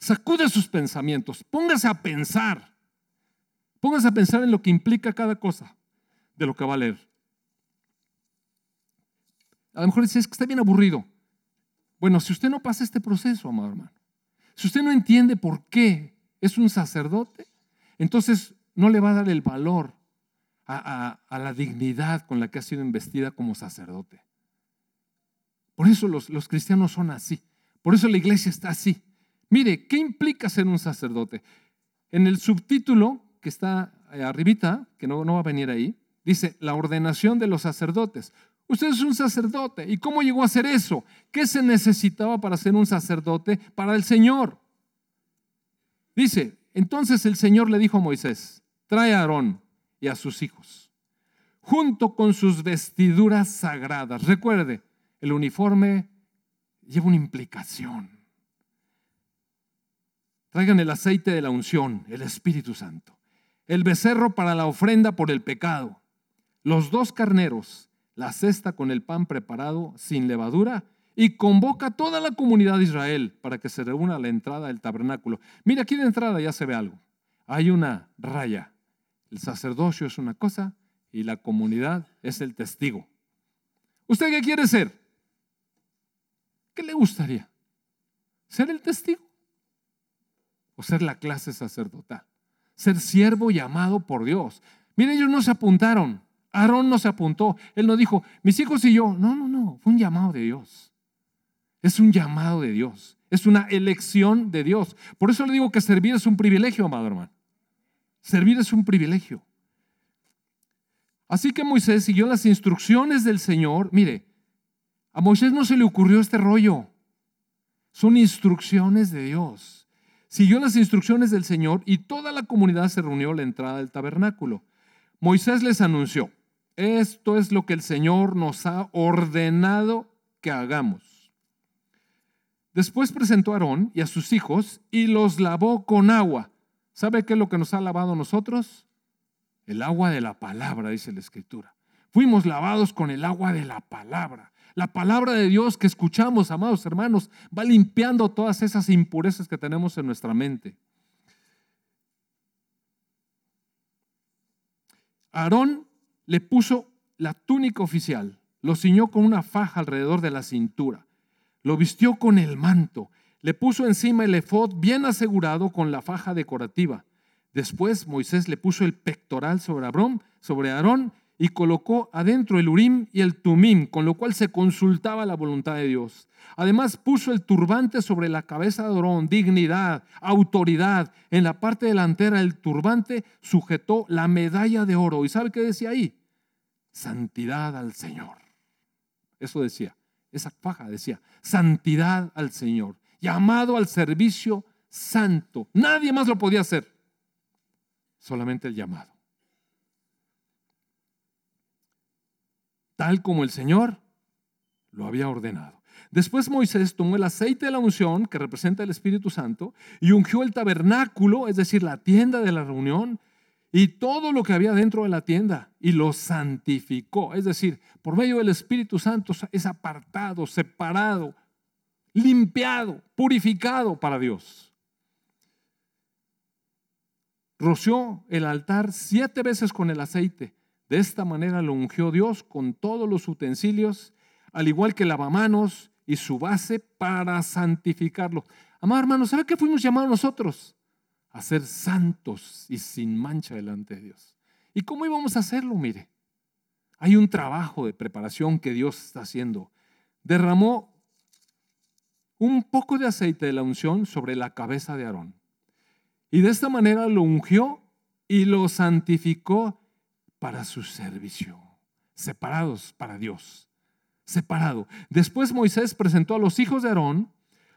Sacude sus pensamientos. Póngase a pensar. Póngase a pensar en lo que implica cada cosa de lo que va a leer. A lo mejor dice, es que está bien aburrido. Bueno, si usted no pasa este proceso, amado hermano, si usted no entiende por qué es un sacerdote, entonces no le va a dar el valor a, la dignidad con la que ha sido investida como sacerdote. Por eso los, cristianos son así. Por eso la iglesia está así. Mire, ¿qué implica ser un sacerdote? En el subtítulo que está arribita, que no va a venir ahí, dice la ordenación de los sacerdotes. Usted es un sacerdote. ¿Y cómo llegó a ser eso? ¿Qué se necesitaba para ser un sacerdote para el Señor? Dice, entonces el Señor le dijo a Moisés, trae a Aarón y a sus hijos, junto con sus vestiduras sagradas. Recuerde, el uniforme lleva una implicación. Traigan el aceite de la unción, el Espíritu Santo, el becerro para la ofrenda por el pecado, los dos carneros, la cesta con el pan preparado sin levadura y convoca a toda la comunidad de Israel para que se reúna a la entrada del tabernáculo. Mira, aquí de entrada ya se ve algo. Hay una raya. El sacerdocio es una cosa y la comunidad es el testigo. ¿Usted qué quiere ser? ¿Qué le gustaría? ¿Ser el testigo? ¿O ser la clase sacerdotal? Ser siervo llamado por Dios. Mire, ellos no se apuntaron. Aarón no se apuntó. Él no dijo, mis hijos y yo. No, no, no. Fue un llamado de Dios. Es un llamado de Dios. Es una elección de Dios. Por eso le digo que servir es un privilegio, amado hermano. Servir es un privilegio. Así que Moisés siguió las instrucciones del Señor. Mire, a Moisés no se le ocurrió este rollo. Son instrucciones de Dios. Siguió las instrucciones del Señor y toda la comunidad se reunió a la entrada del tabernáculo. Moisés les anunció, esto es lo que el Señor nos ha ordenado que hagamos. Después presentó a Aarón y a sus hijos y los lavó con agua. ¿Sabe qué es lo que nos ha lavado a nosotros? El agua de la palabra, dice la escritura. Fuimos lavados con el agua de la palabra. La palabra de Dios que escuchamos, amados hermanos, va limpiando todas esas impurezas que tenemos en nuestra mente. Aarón le puso la túnica oficial, lo ciñó con una faja alrededor de la cintura lo vistió con el manto, le puso encima el efod bien asegurado con la faja decorativa. Después Moisés le puso el pectoral sobre Aarón, sobre Aarón y colocó adentro el urim y el tumim, con lo cual se consultaba la voluntad de Dios. Además puso el turbante sobre la cabeza de Aarón, dignidad, autoridad. En la parte delantera del turbante sujetó la medalla de oro. ¿Y sabe qué decía ahí? Santidad al Señor. Eso decía esa faja decía, santidad al Señor, llamado al servicio santo. Nadie más lo podía hacer, solamente el llamado. Tal como el Señor lo había ordenado. Después Moisés tomó el aceite de la unción, que representa el Espíritu Santo, y ungió el tabernáculo, es decir, la tienda de la reunión, y todo lo que había dentro de la tienda y lo santificó. Es decir, por medio del Espíritu Santo es apartado, separado, limpiado, purificado para Dios. Roció el altar siete veces con el aceite. De esta manera lo ungió Dios con todos los utensilios, al igual que lavamanos y su base para santificarlo. Amado hermano, ¿sabe qué fuimos llamados nosotros? a ser santos y sin mancha delante de Dios. ¿Y cómo íbamos a hacerlo? Mire, hay un trabajo de preparación que Dios está haciendo. Derramó un poco de aceite de la unción sobre la cabeza de Aarón. Y de esta manera lo ungió y lo santificó para su servicio, separados para Dios, separado. Después Moisés presentó a los hijos de Aarón,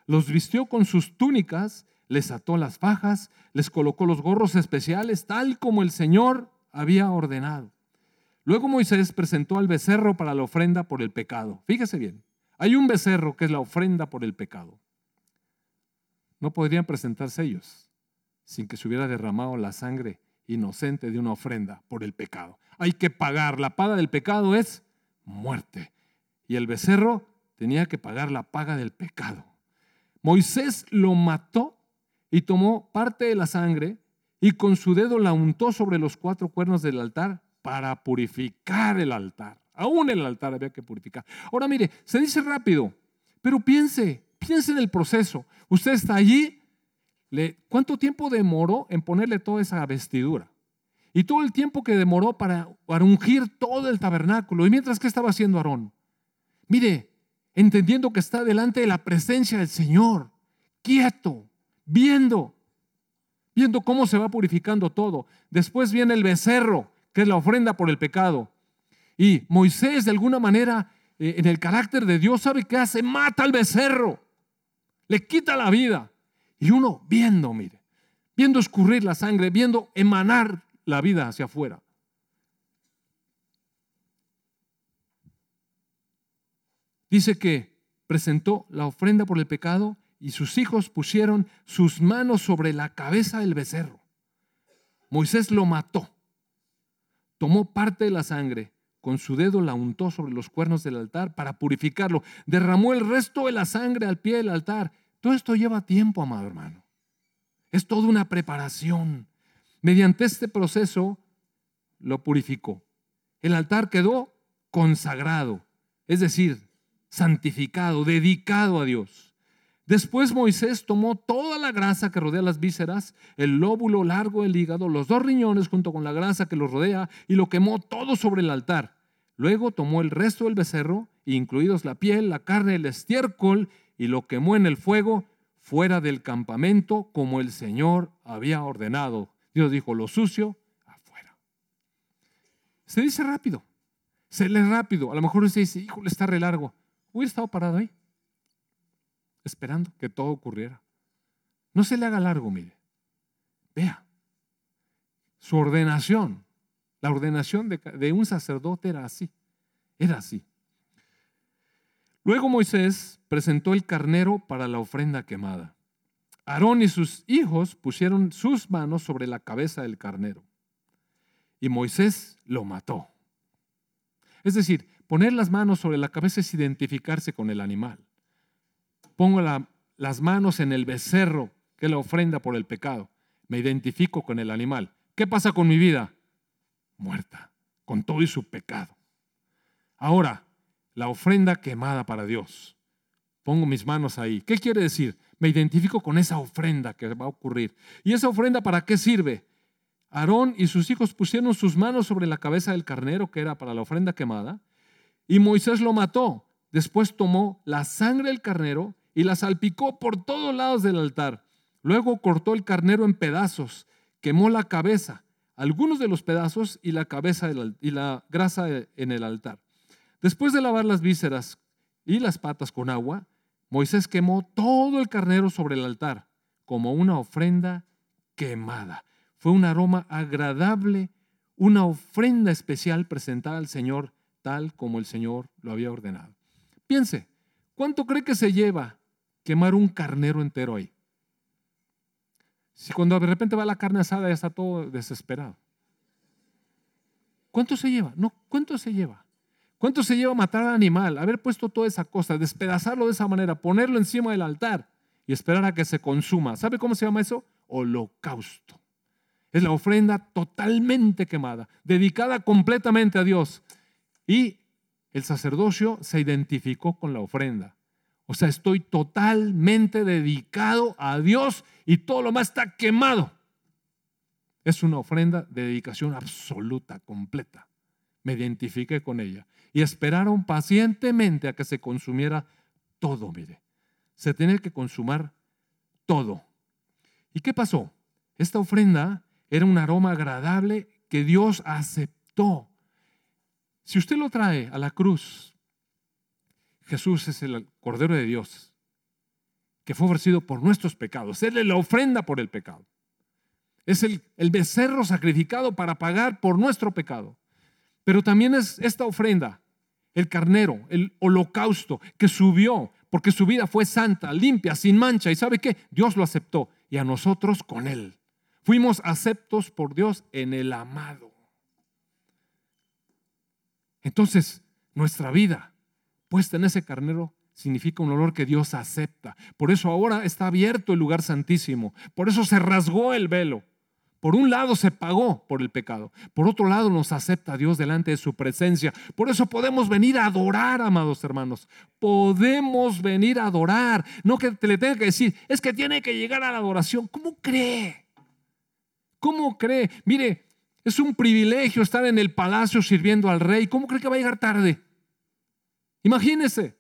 los vistió con sus túnicas les ató las fajas, les colocó los gorros especiales, tal como el Señor había ordenado. Luego Moisés presentó al becerro para la ofrenda por el pecado. Fíjese bien, hay un becerro que es la ofrenda por el pecado. No podrían presentarse ellos sin que se hubiera derramado la sangre inocente de una ofrenda por el pecado. Hay que pagar. La paga del pecado es muerte. Y el becerro tenía que pagar la paga del pecado. Moisés lo mató y tomó parte de la sangre y con su dedo la untó sobre los cuatro cuernos del altar para purificar el altar. Aún el altar había que purificar. Ahora mire, se dice rápido, pero piense, piense en el proceso. Usted está allí, ¿cuánto tiempo demoró en ponerle toda esa vestidura? Y todo el tiempo que demoró para, ungir todo el tabernáculo. ¿Y mientras que estaba haciendo Aarón? Mire, entendiendo que está delante de la presencia del Señor, quieto, viendo, viendo cómo se va purificando todo. Después viene el becerro, que es la ofrenda por el pecado. Y Moisés, de alguna manera, eh, en el carácter de Dios, sabe qué hace, mata al becerro, le quita la vida. Y uno viendo, mire, viendo escurrir la sangre, viendo emanar la vida hacia afuera. Dice que presentó la ofrenda por el pecado y sus hijos pusieron sus manos sobre la cabeza del becerro. Moisés lo mató, tomó parte de la sangre, con su dedo la untó sobre los cuernos del altar para purificarlo, derramó el resto de la sangre al pie del altar todo esto lleva tiempo, amado hermano. Es toda una preparación. Mediante este proceso lo purificó. El altar quedó consagrado, es decir, santificado, dedicado a Dios. Después Moisés tomó toda la grasa que rodea las vísceras, el lóbulo largo del hígado, los dos riñones junto con la grasa que los rodea y lo quemó todo sobre el altar. Luego tomó el resto del becerro, incluidos la piel, la carne, el estiércol, y lo quemó en el fuego fuera del campamento como el Señor había ordenado. Dios dijo, lo sucio, afuera. Se dice rápido, se lee rápido. A lo mejor usted dice, híjole, está re largo. Hubiera estado parado ahí, esperando que todo ocurriera. No se le haga largo, mire. Vea, su ordenación, la ordenación de, de un sacerdote era así, era así. Luego Moisés presentó el carnero para la ofrenda quemada. Aarón y sus hijos pusieron sus manos sobre la cabeza del carnero. Y Moisés lo mató. Es decir, poner las manos sobre la cabeza es identificarse con el animal. Pongo las manos en el becerro, que es la ofrenda por el pecado. Me identifico con el animal. ¿Qué pasa con mi vida? Muerta, con todo y su pecado. Ahora, la ofrenda quemada para Dios. Pongo mis manos ahí. ¿Qué quiere decir? Me identifico con esa ofrenda que va a ocurrir. ¿Y esa ofrenda para qué sirve? Aarón y sus hijos pusieron sus manos sobre la cabeza del carnero, que era para la ofrenda quemada, y Moisés lo mató. Después tomó la sangre del carnero y la salpicó por todos lados del altar. Luego cortó el carnero en pedazos, quemó la cabeza, algunos de los pedazos y la cabeza y la grasa en el altar. Después de lavar las vísceras y las patas con agua, Moisés quemó todo el carnero sobre el altar como una ofrenda quemada. Fue un aroma agradable, una ofrenda especial presentada al Señor tal como el Señor lo había ordenado. Piense, ¿cuánto cree que se lleva quemar un carnero entero ahí? Si cuando de repente va la carne asada ya está todo desesperado. ¿Cuánto se lleva? No, ¿cuánto se lleva? ¿Cuánto se lleva matar al animal? Haber puesto toda esa cosa, despedazarlo de esa manera, ponerlo encima del altar y esperar a que se consuma. ¿Sabe cómo se llama eso? Holocausto. Es la ofrenda totalmente quemada, dedicada completamente a Dios. Y el sacerdocio se identificó con la ofrenda. O sea, estoy totalmente dedicado a Dios y todo lo más está quemado. Es una ofrenda de dedicación absoluta, completa. Me identifiqué con ella. Y esperaron pacientemente a que se consumiera todo, mire. Se tenía que consumar todo. ¿Y qué pasó? Esta ofrenda era un aroma agradable que Dios aceptó. Si usted lo trae a la cruz, Jesús es el Cordero de Dios, que fue ofrecido por nuestros pecados. Él es la ofrenda por el pecado. Es el, el becerro sacrificado para pagar por nuestro pecado. Pero también es esta ofrenda, el carnero, el holocausto que subió, porque su vida fue santa, limpia, sin mancha. ¿Y sabe qué? Dios lo aceptó y a nosotros con él. Fuimos aceptos por Dios en el amado. Entonces, nuestra vida puesta en ese carnero significa un olor que Dios acepta. Por eso ahora está abierto el lugar santísimo. Por eso se rasgó el velo. Por un lado se pagó por el pecado, por otro lado nos acepta Dios delante de su presencia. Por eso podemos venir a adorar, amados hermanos. Podemos venir a adorar. No que te le tenga que decir, es que tiene que llegar a la adoración. ¿Cómo cree? ¿Cómo cree? Mire, es un privilegio estar en el palacio sirviendo al rey. ¿Cómo cree que va a llegar tarde? Imagínese.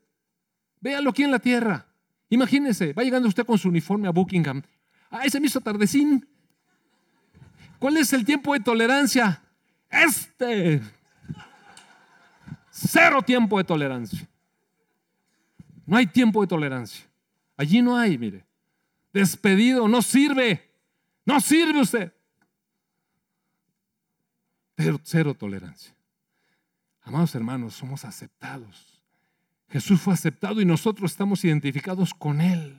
Véalo aquí en la tierra. Imagínese. Va llegando usted con su uniforme a Buckingham. Ah, ese hizo tardecín. ¿Cuál es el tiempo de tolerancia? Este. Cero tiempo de tolerancia. No hay tiempo de tolerancia. Allí no hay, mire. Despedido, no sirve. No sirve usted cero tolerancia. Amados hermanos, somos aceptados. Jesús fue aceptado y nosotros estamos identificados con Él.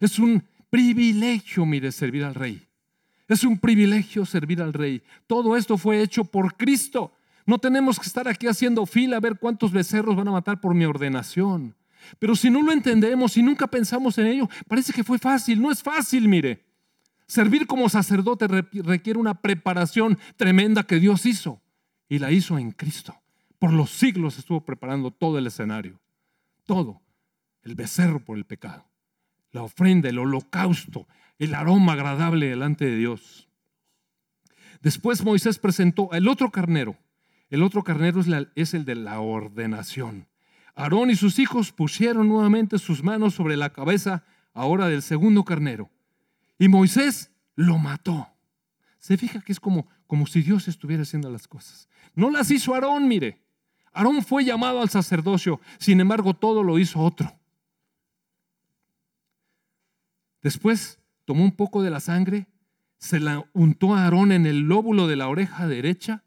Es un privilegio, mire, servir al Rey. Es un privilegio servir al Rey. Todo esto fue hecho por Cristo. No tenemos que estar aquí haciendo fila a ver cuántos becerros van a matar por mi ordenación. Pero si no lo entendemos y nunca pensamos en ello, parece que fue fácil. No es fácil, mire. Servir como sacerdote requiere una preparación tremenda que Dios hizo. Y la hizo en Cristo. Por los siglos estuvo preparando todo el escenario. Todo. El becerro por el pecado. La ofrenda, el holocausto, el aroma agradable delante de Dios. Después Moisés presentó el otro carnero. El otro carnero es, el de la ordenación. Aarón y sus hijos pusieron nuevamente sus manos sobre la cabeza ahora del segundo carnero. Y Moisés lo mató. Se fija que es como, como si Dios estuviera haciendo las cosas. No las hizo Aarón, mire. Aarón fue llamado al sacerdocio, sin embargo todo lo hizo otro. Después tomó un poco de la sangre, se la untó a Aarón en el lóbulo de la oreja derecha,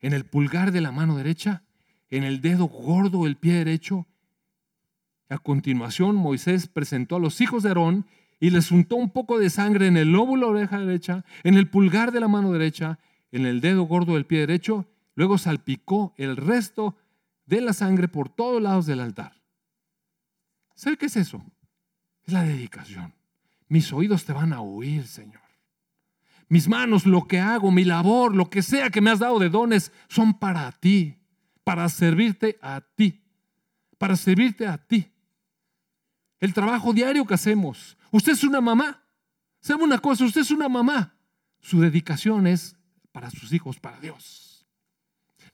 en el pulgar de la mano derecha, en el dedo gordo del pie derecho. A continuación Moisés presentó a los hijos de Aarón y les untó un poco de sangre en el lóbulo de la oreja derecha, en el pulgar de la mano derecha, en el dedo gordo del pie derecho Luego salpicó el resto de la sangre por todos lados del altar. ¿Sabe qué es eso? Es la dedicación. Mis oídos te van a oír, Señor. Mis manos, lo que hago, mi labor, lo que sea que me has dado de dones, son para ti, para servirte a ti, para servirte a ti. El trabajo diario que hacemos. Usted es una mamá. ¿Sabe una cosa? Usted es una mamá. Su dedicación es para sus hijos, para Dios.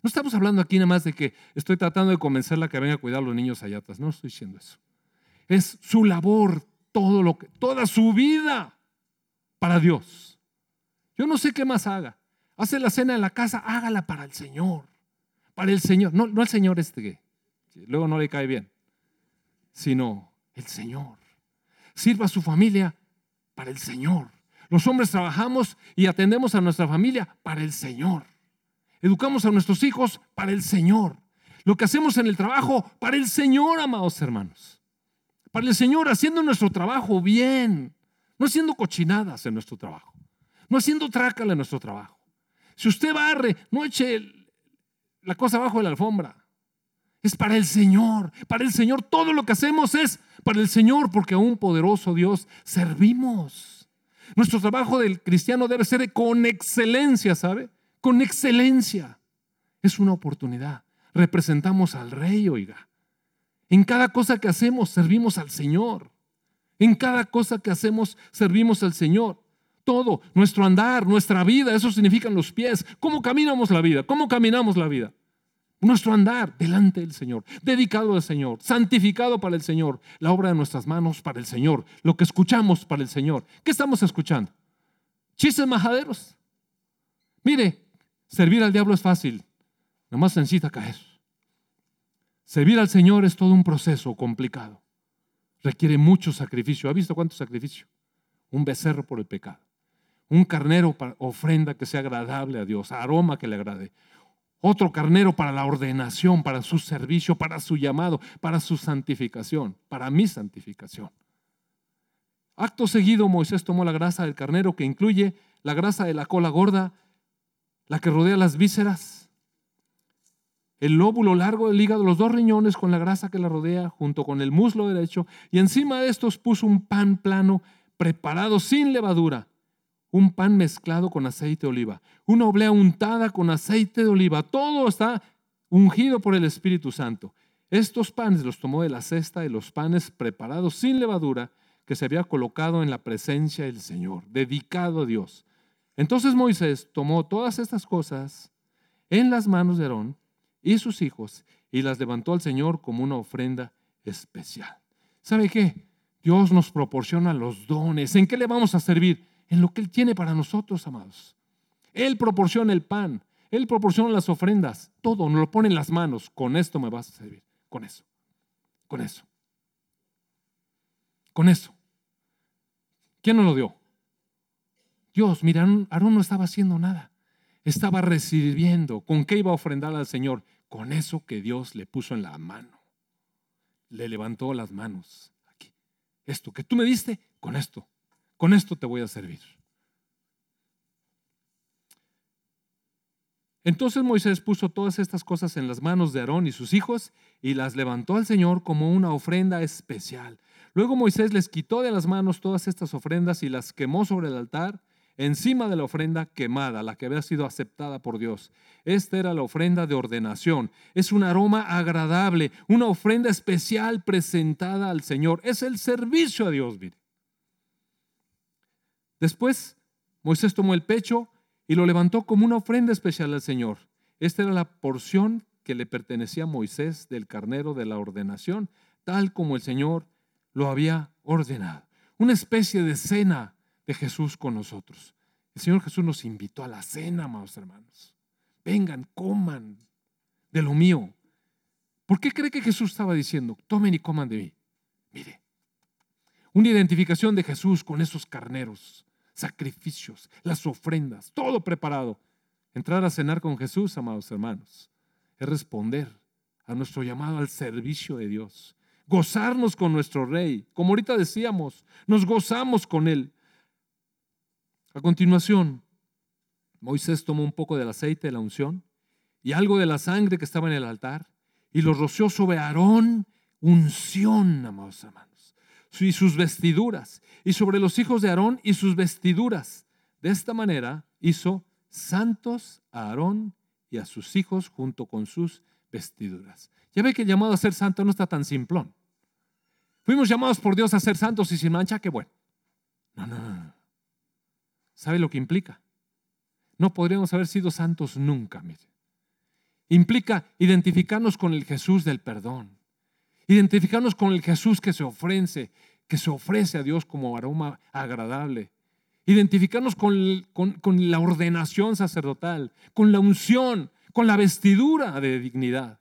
No estamos hablando aquí nada más de que estoy tratando de convencerla que venga a cuidar a los niños ayatas. No estoy diciendo eso. Es su labor, todo lo que, toda su vida para Dios. Yo no sé qué más haga. Hace la cena en la casa, hágala para el Señor. Para el Señor. No, no el Señor este que luego no le cae bien, sino el Señor. Sirva a su familia para el Señor. Los hombres trabajamos y atendemos a nuestra familia para el Señor. Educamos a nuestros hijos para el Señor. Lo que hacemos en el trabajo para el Señor, amados hermanos. Para el Señor, haciendo nuestro trabajo bien. No haciendo cochinadas en nuestro trabajo. No haciendo trácala en nuestro trabajo. Si usted barre, no eche la cosa abajo de la alfombra. Es para el Señor. Para el Señor todo lo que hacemos es para el Señor, porque a un poderoso Dios servimos. Nuestro trabajo del cristiano debe ser con excelencia, ¿sabe? con excelencia. Es una oportunidad. Representamos al rey, oiga. En cada cosa que hacemos servimos al Señor. En cada cosa que hacemos servimos al Señor. Todo, nuestro andar, nuestra vida, eso significan los pies. ¿Cómo caminamos la vida? ¿Cómo caminamos la vida? Nuestro andar delante del Señor, dedicado al Señor, santificado para el Señor, la obra de nuestras manos para el Señor, lo que escuchamos para el Señor. ¿Qué estamos escuchando? Chistes majaderos. Mire, Servir al diablo es fácil, nomás necesita caer. Servir al Señor es todo un proceso complicado. Requiere mucho sacrificio. ¿Ha visto cuánto sacrificio? Un becerro por el pecado. Un carnero para ofrenda que sea agradable a Dios, aroma que le agrade. Otro carnero para la ordenación, para su servicio, para su llamado, para su santificación, para mi santificación. Acto seguido, Moisés tomó la grasa del carnero que incluye la grasa de la cola gorda la que rodea las vísceras, el lóbulo largo del hígado, los dos riñones con la grasa que la rodea, junto con el muslo derecho, y encima de estos puso un pan plano preparado sin levadura, un pan mezclado con aceite de oliva, una oblea untada con aceite de oliva, todo está ungido por el Espíritu Santo. Estos panes los tomó de la cesta de los panes preparados sin levadura que se había colocado en la presencia del Señor, dedicado a Dios. Entonces Moisés tomó todas estas cosas en las manos de Aarón y sus hijos y las levantó al Señor como una ofrenda especial. ¿Sabe qué? Dios nos proporciona los dones. ¿En qué le vamos a servir? En lo que Él tiene para nosotros, amados. Él proporciona el pan, Él proporciona las ofrendas, todo nos lo pone en las manos. Con esto me vas a servir, con eso, con eso, con eso. ¿Quién nos lo dio? Dios, mira, Aarón no estaba haciendo nada. Estaba recibiendo. ¿Con qué iba a ofrendar al Señor? Con eso que Dios le puso en la mano. le levantó las manos. Aquí. Esto que tú me diste, con esto. Con esto te voy a servir. Entonces Moisés puso todas estas cosas en las manos de Aarón y sus hijos y las levantó al Señor como una ofrenda especial. Luego Moisés les quitó de las manos todas estas ofrendas y las quemó sobre el altar encima de la ofrenda quemada, la que había sido aceptada por Dios. Esta era la ofrenda de ordenación. Es un aroma agradable, una ofrenda especial presentada al Señor. Es el servicio a Dios. Después Moisés tomó el pecho y lo levantó como una ofrenda especial al Señor. Esta era la porción que le pertenecía a Moisés del carnero de la ordenación, tal como el Señor lo había ordenado. Una especie de cena de Jesús con nosotros. El Señor Jesús nos invitó a la cena, amados hermanos. Vengan, coman de lo mío. ¿Por qué cree que Jesús estaba diciendo, tomen y coman de mí? Mire, una identificación de Jesús con esos carneros sacrificios, las ofrendas, todo preparado. Entrar a cenar con Jesús, amados hermanos, es responder a nuestro llamado al servicio de Dios. Gozarnos con nuestro Rey. Como ahorita decíamos, nos gozamos con Él. A continuación, Moisés tomó un poco del aceite de la unción y algo de la sangre que estaba en el altar y lo roció sobre Aarón, unción, amados hermanos y sus vestiduras, y sobre los hijos de Aarón y sus vestiduras. De esta manera hizo santos a Aarón y a sus hijos junto con sus vestiduras. Ya ve que el llamado a ser santo no está tan simplón. Fuimos llamados por Dios a ser santos y sin mancha, qué bueno. No, no, no. ¿Sabe lo que implica? No podríamos haber sido santos nunca, mire. Implica identificarnos con el Jesús del perdón Identificarnos con el Jesús que se ofrece, que se ofrece a Dios como aroma agradable. Identificarnos con, con la ordenación sacerdotal, con la unción, con la vestidura de dignidad,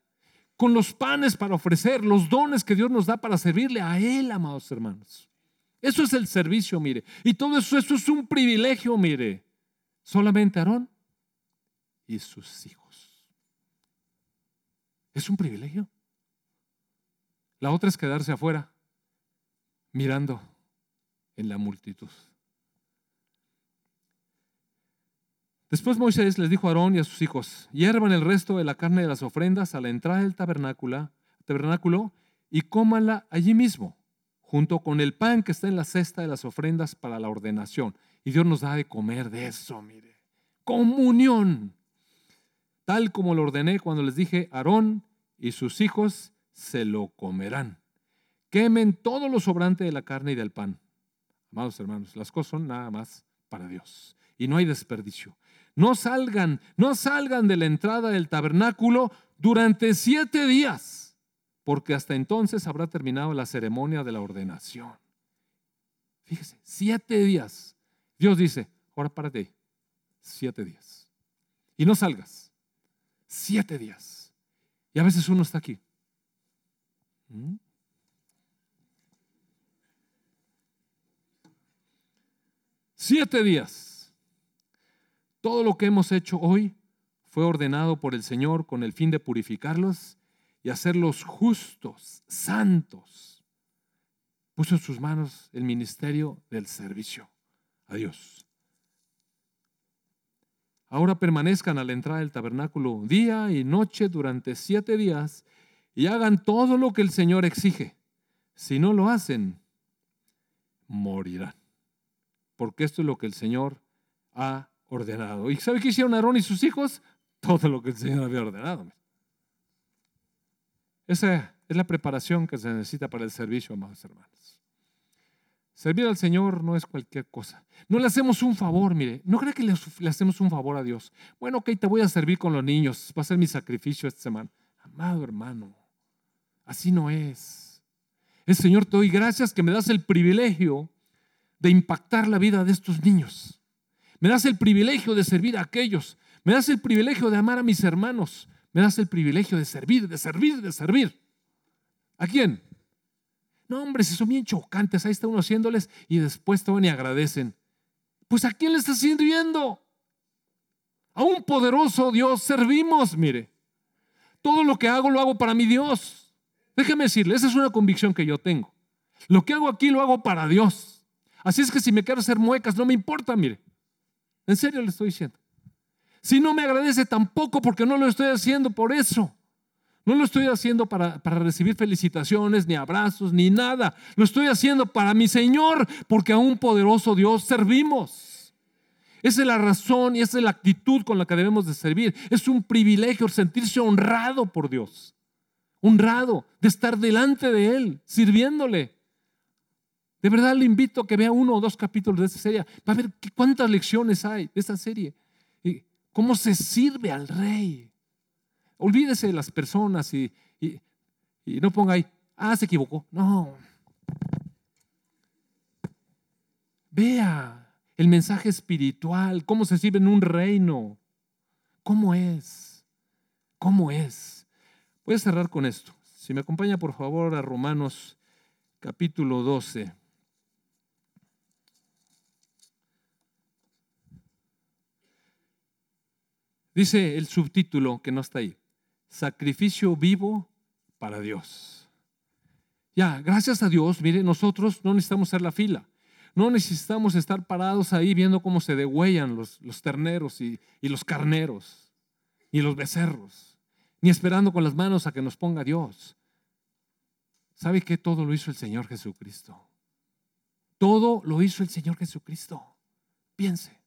con los panes para ofrecer, los dones que Dios nos da para servirle a Él, amados hermanos. Eso es el servicio, mire. Y todo eso, eso es un privilegio, mire. Solamente Aarón y sus hijos. Es un privilegio. La otra es quedarse afuera, mirando en la multitud. Después Moisés les dijo a Aarón y a sus hijos, hiervan el resto de la carne de las ofrendas a la entrada del tabernáculo, y cómanla allí mismo, junto con el pan que está en la cesta de las ofrendas para la ordenación. Y Dios nos da de comer de eso, mire. Comunión. Tal como lo ordené cuando les dije, Aarón y sus hijos se lo comerán. Quemen todo lo sobrante de la carne y del pan. Amados hermanos, las cosas son nada más para Dios y no hay desperdicio. No salgan, no salgan de la entrada del tabernáculo durante siete días, porque hasta entonces habrá terminado la ceremonia de la ordenación. Fíjese, siete días. Dios dice, ahora párate ahí, siete días. Y no salgas, siete días. Y a veces uno está aquí, ¿Mm? Siete días. Todo lo que hemos hecho hoy fue ordenado por el Señor con el fin de purificarlos y hacerlos justos, santos. Puso en sus manos el ministerio del servicio a Dios. Ahora permanezcan a la entrada del tabernáculo día y noche durante siete días y hagan todo lo que el Señor exige. Si no lo hacen, morirán. Porque esto es lo que el Señor ha ordenado. ¿Y sabe qué hicieron Aarón y sus hijos? Todo lo que el Señor había ordenado. Esa es la preparación que se necesita para el servicio, amados hermanos. Servir al Señor no es cualquier cosa. No le hacemos un favor, mire. No crea que le, le, hacemos un favor a Dios. Bueno, ok, te voy a servir con los niños. Va a ser mi sacrificio esta semana. Amado hermano, Así no es. El Señor, te doy gracias que me das el privilegio de impactar la vida de estos niños. Me das el privilegio de servir a aquellos. Me das el privilegio de amar a mis hermanos. Me das el privilegio de servir, de servir, de servir. ¿A quién? No, hombre, si son bien chocantes, ahí está uno haciéndoles y después te van y agradecen. Pues ¿a quién le estás sirviendo? A un poderoso Dios servimos, mire. Todo lo que hago lo hago para mi Dios. Déjeme decirle, esa es una convicción que yo tengo. Lo que hago aquí lo hago para Dios. Así es que si me quiero hacer muecas, no me importa, mire. En serio le estoy diciendo. Si no me agradece tampoco porque no lo estoy haciendo por eso. No lo estoy haciendo para, para, recibir felicitaciones, ni abrazos, ni nada. Lo estoy haciendo para mi Señor, porque a un poderoso Dios servimos. Esa es la razón y esa es la actitud con la que debemos de servir. Es un privilegio sentirse honrado por Dios. Honrado de estar delante de Él, sirviéndole. De verdad le invito a que vea uno o dos capítulos de esta serie. Va a ver cuántas lecciones hay de esta serie. Cómo se sirve al rey. Olvídese de las personas y, no ponga ahí, ah, se equivocó. No. Vea el mensaje espiritual, cómo se sirve en un reino. ¿Cómo es? ¿Cómo es? Voy a cerrar con esto. Si me acompaña, por favor, a Romanos capítulo 12. Dice el subtítulo que no está ahí sacrificio vivo para Dios. Ya, gracias a Dios, mire, nosotros no necesitamos hacer la fila. No necesitamos estar parados ahí viendo cómo se degüellan los, terneros y, y los carneros y los becerros, ni esperando con las manos a que nos ponga Dios. ¿Sabe que todo lo hizo el Señor Jesucristo? Todo lo hizo el Señor Jesucristo. Piense.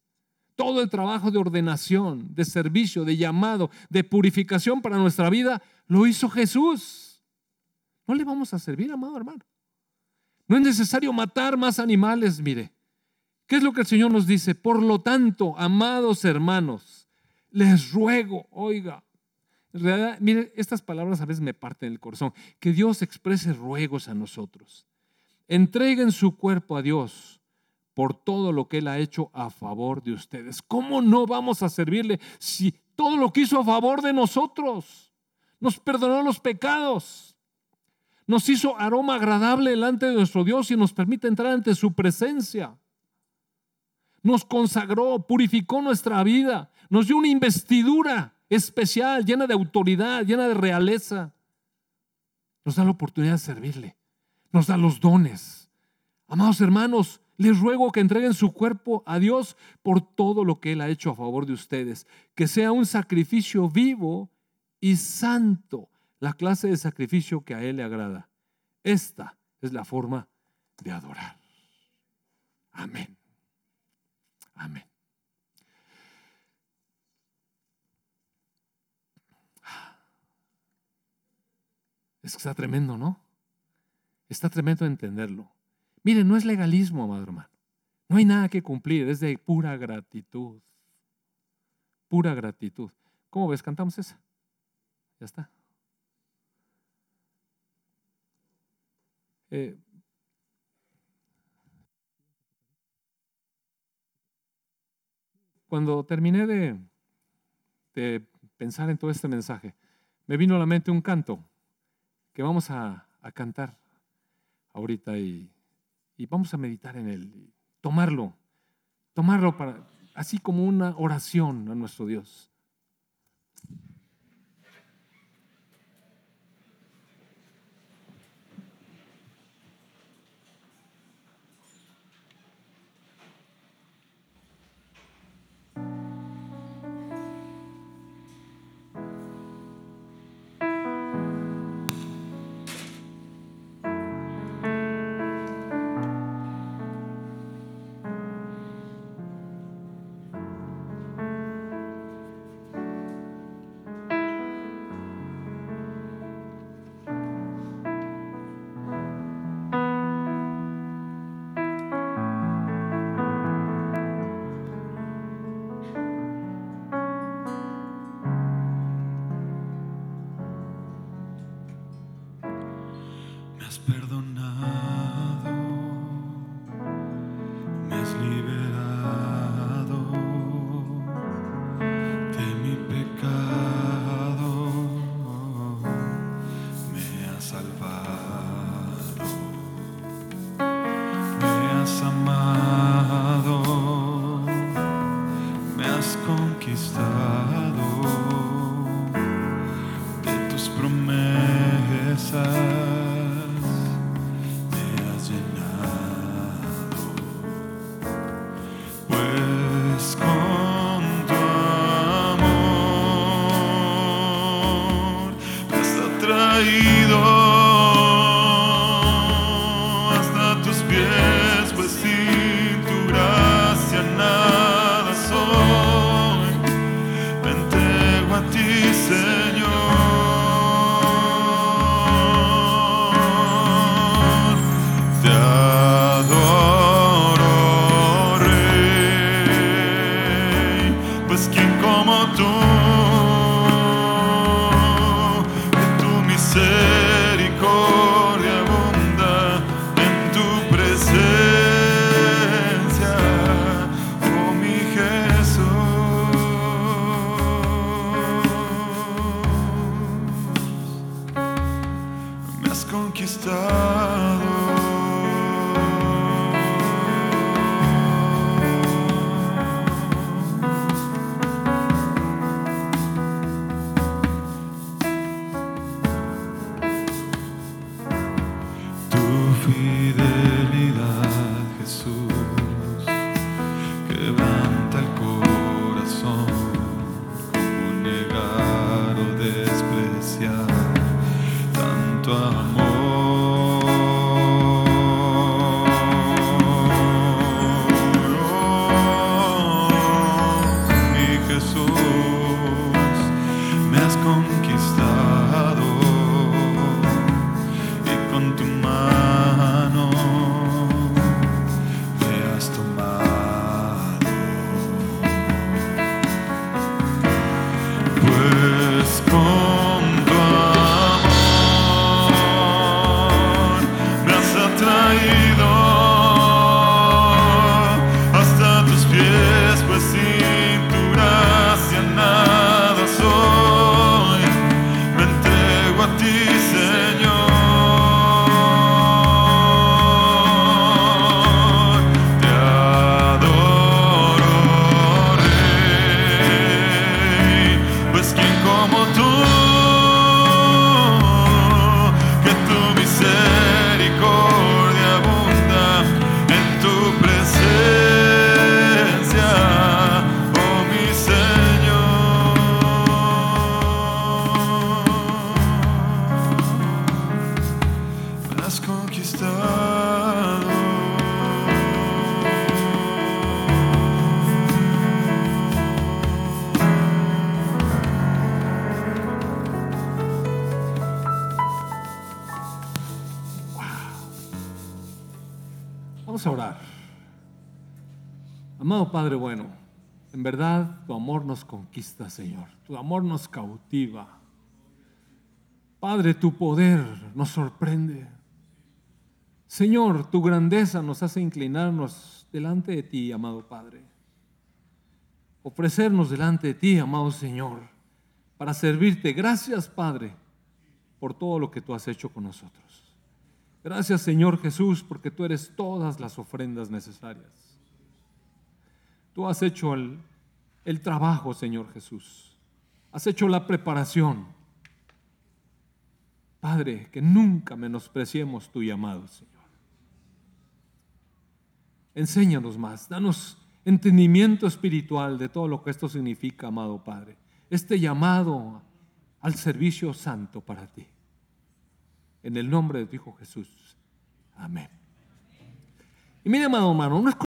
Todo el trabajo de ordenación, de servicio, de llamado, de purificación para nuestra vida, lo hizo Jesús. No le vamos a servir, amado hermano. No es necesario matar más animales, mire. ¿Qué es lo que el Señor nos dice? Por lo tanto, amados hermanos, les ruego, oiga, en realidad, mire, estas palabras a veces me parten el corazón, que Dios exprese ruegos a nosotros. Entreguen su cuerpo a Dios por todo lo que Él ha hecho a favor de ustedes. ¿Cómo no vamos a servirle si todo lo que hizo a favor de nosotros nos perdonó los pecados? Nos hizo aroma agradable delante de nuestro Dios y nos permite entrar ante su presencia. Nos consagró, purificó nuestra vida, nos dio una investidura especial, llena de autoridad, llena de realeza. Nos da la oportunidad de servirle, nos da los dones. Amados hermanos, les ruego que entreguen su cuerpo a Dios por todo lo que Él ha hecho a favor de ustedes. Que sea un sacrificio vivo y santo, la clase de sacrificio que a Él le agrada. Esta es la forma de adorar. Amén. Amén. Es que está tremendo, ¿no? Está tremendo entenderlo. Mire, no es legalismo, amado hermano. No hay nada que cumplir, es de pura gratitud. Pura gratitud. ¿Cómo ves? Cantamos esa. Ya está. Eh, cuando terminé de, de, pensar en todo este mensaje, me vino a la mente un canto que vamos a, a cantar ahorita y y vamos a meditar en él, tomarlo, tomarlo para, así como una oración a nuestro Dios. away. Conquista, Señor. Tu amor nos cautiva. Padre, tu poder nos sorprende. Señor, tu grandeza nos hace inclinarnos delante de ti, amado Padre. Ofrecernos delante de ti, amado Señor, para servirte. Gracias, Padre, por todo lo que tú has hecho con nosotros. Gracias Señor Jesús porque tú eres todas las ofrendas necesarias. Tú has hecho el, el trabajo, Señor Jesús. Has hecho la preparación. Padre, que nunca menospreciemos tu llamado, Señor. Enséñanos más, danos entendimiento espiritual de todo lo que esto significa, amado Padre. Este llamado al servicio santo para ti. En el nombre de tu Hijo Jesús. Amén. Y mire, amado hermano, no es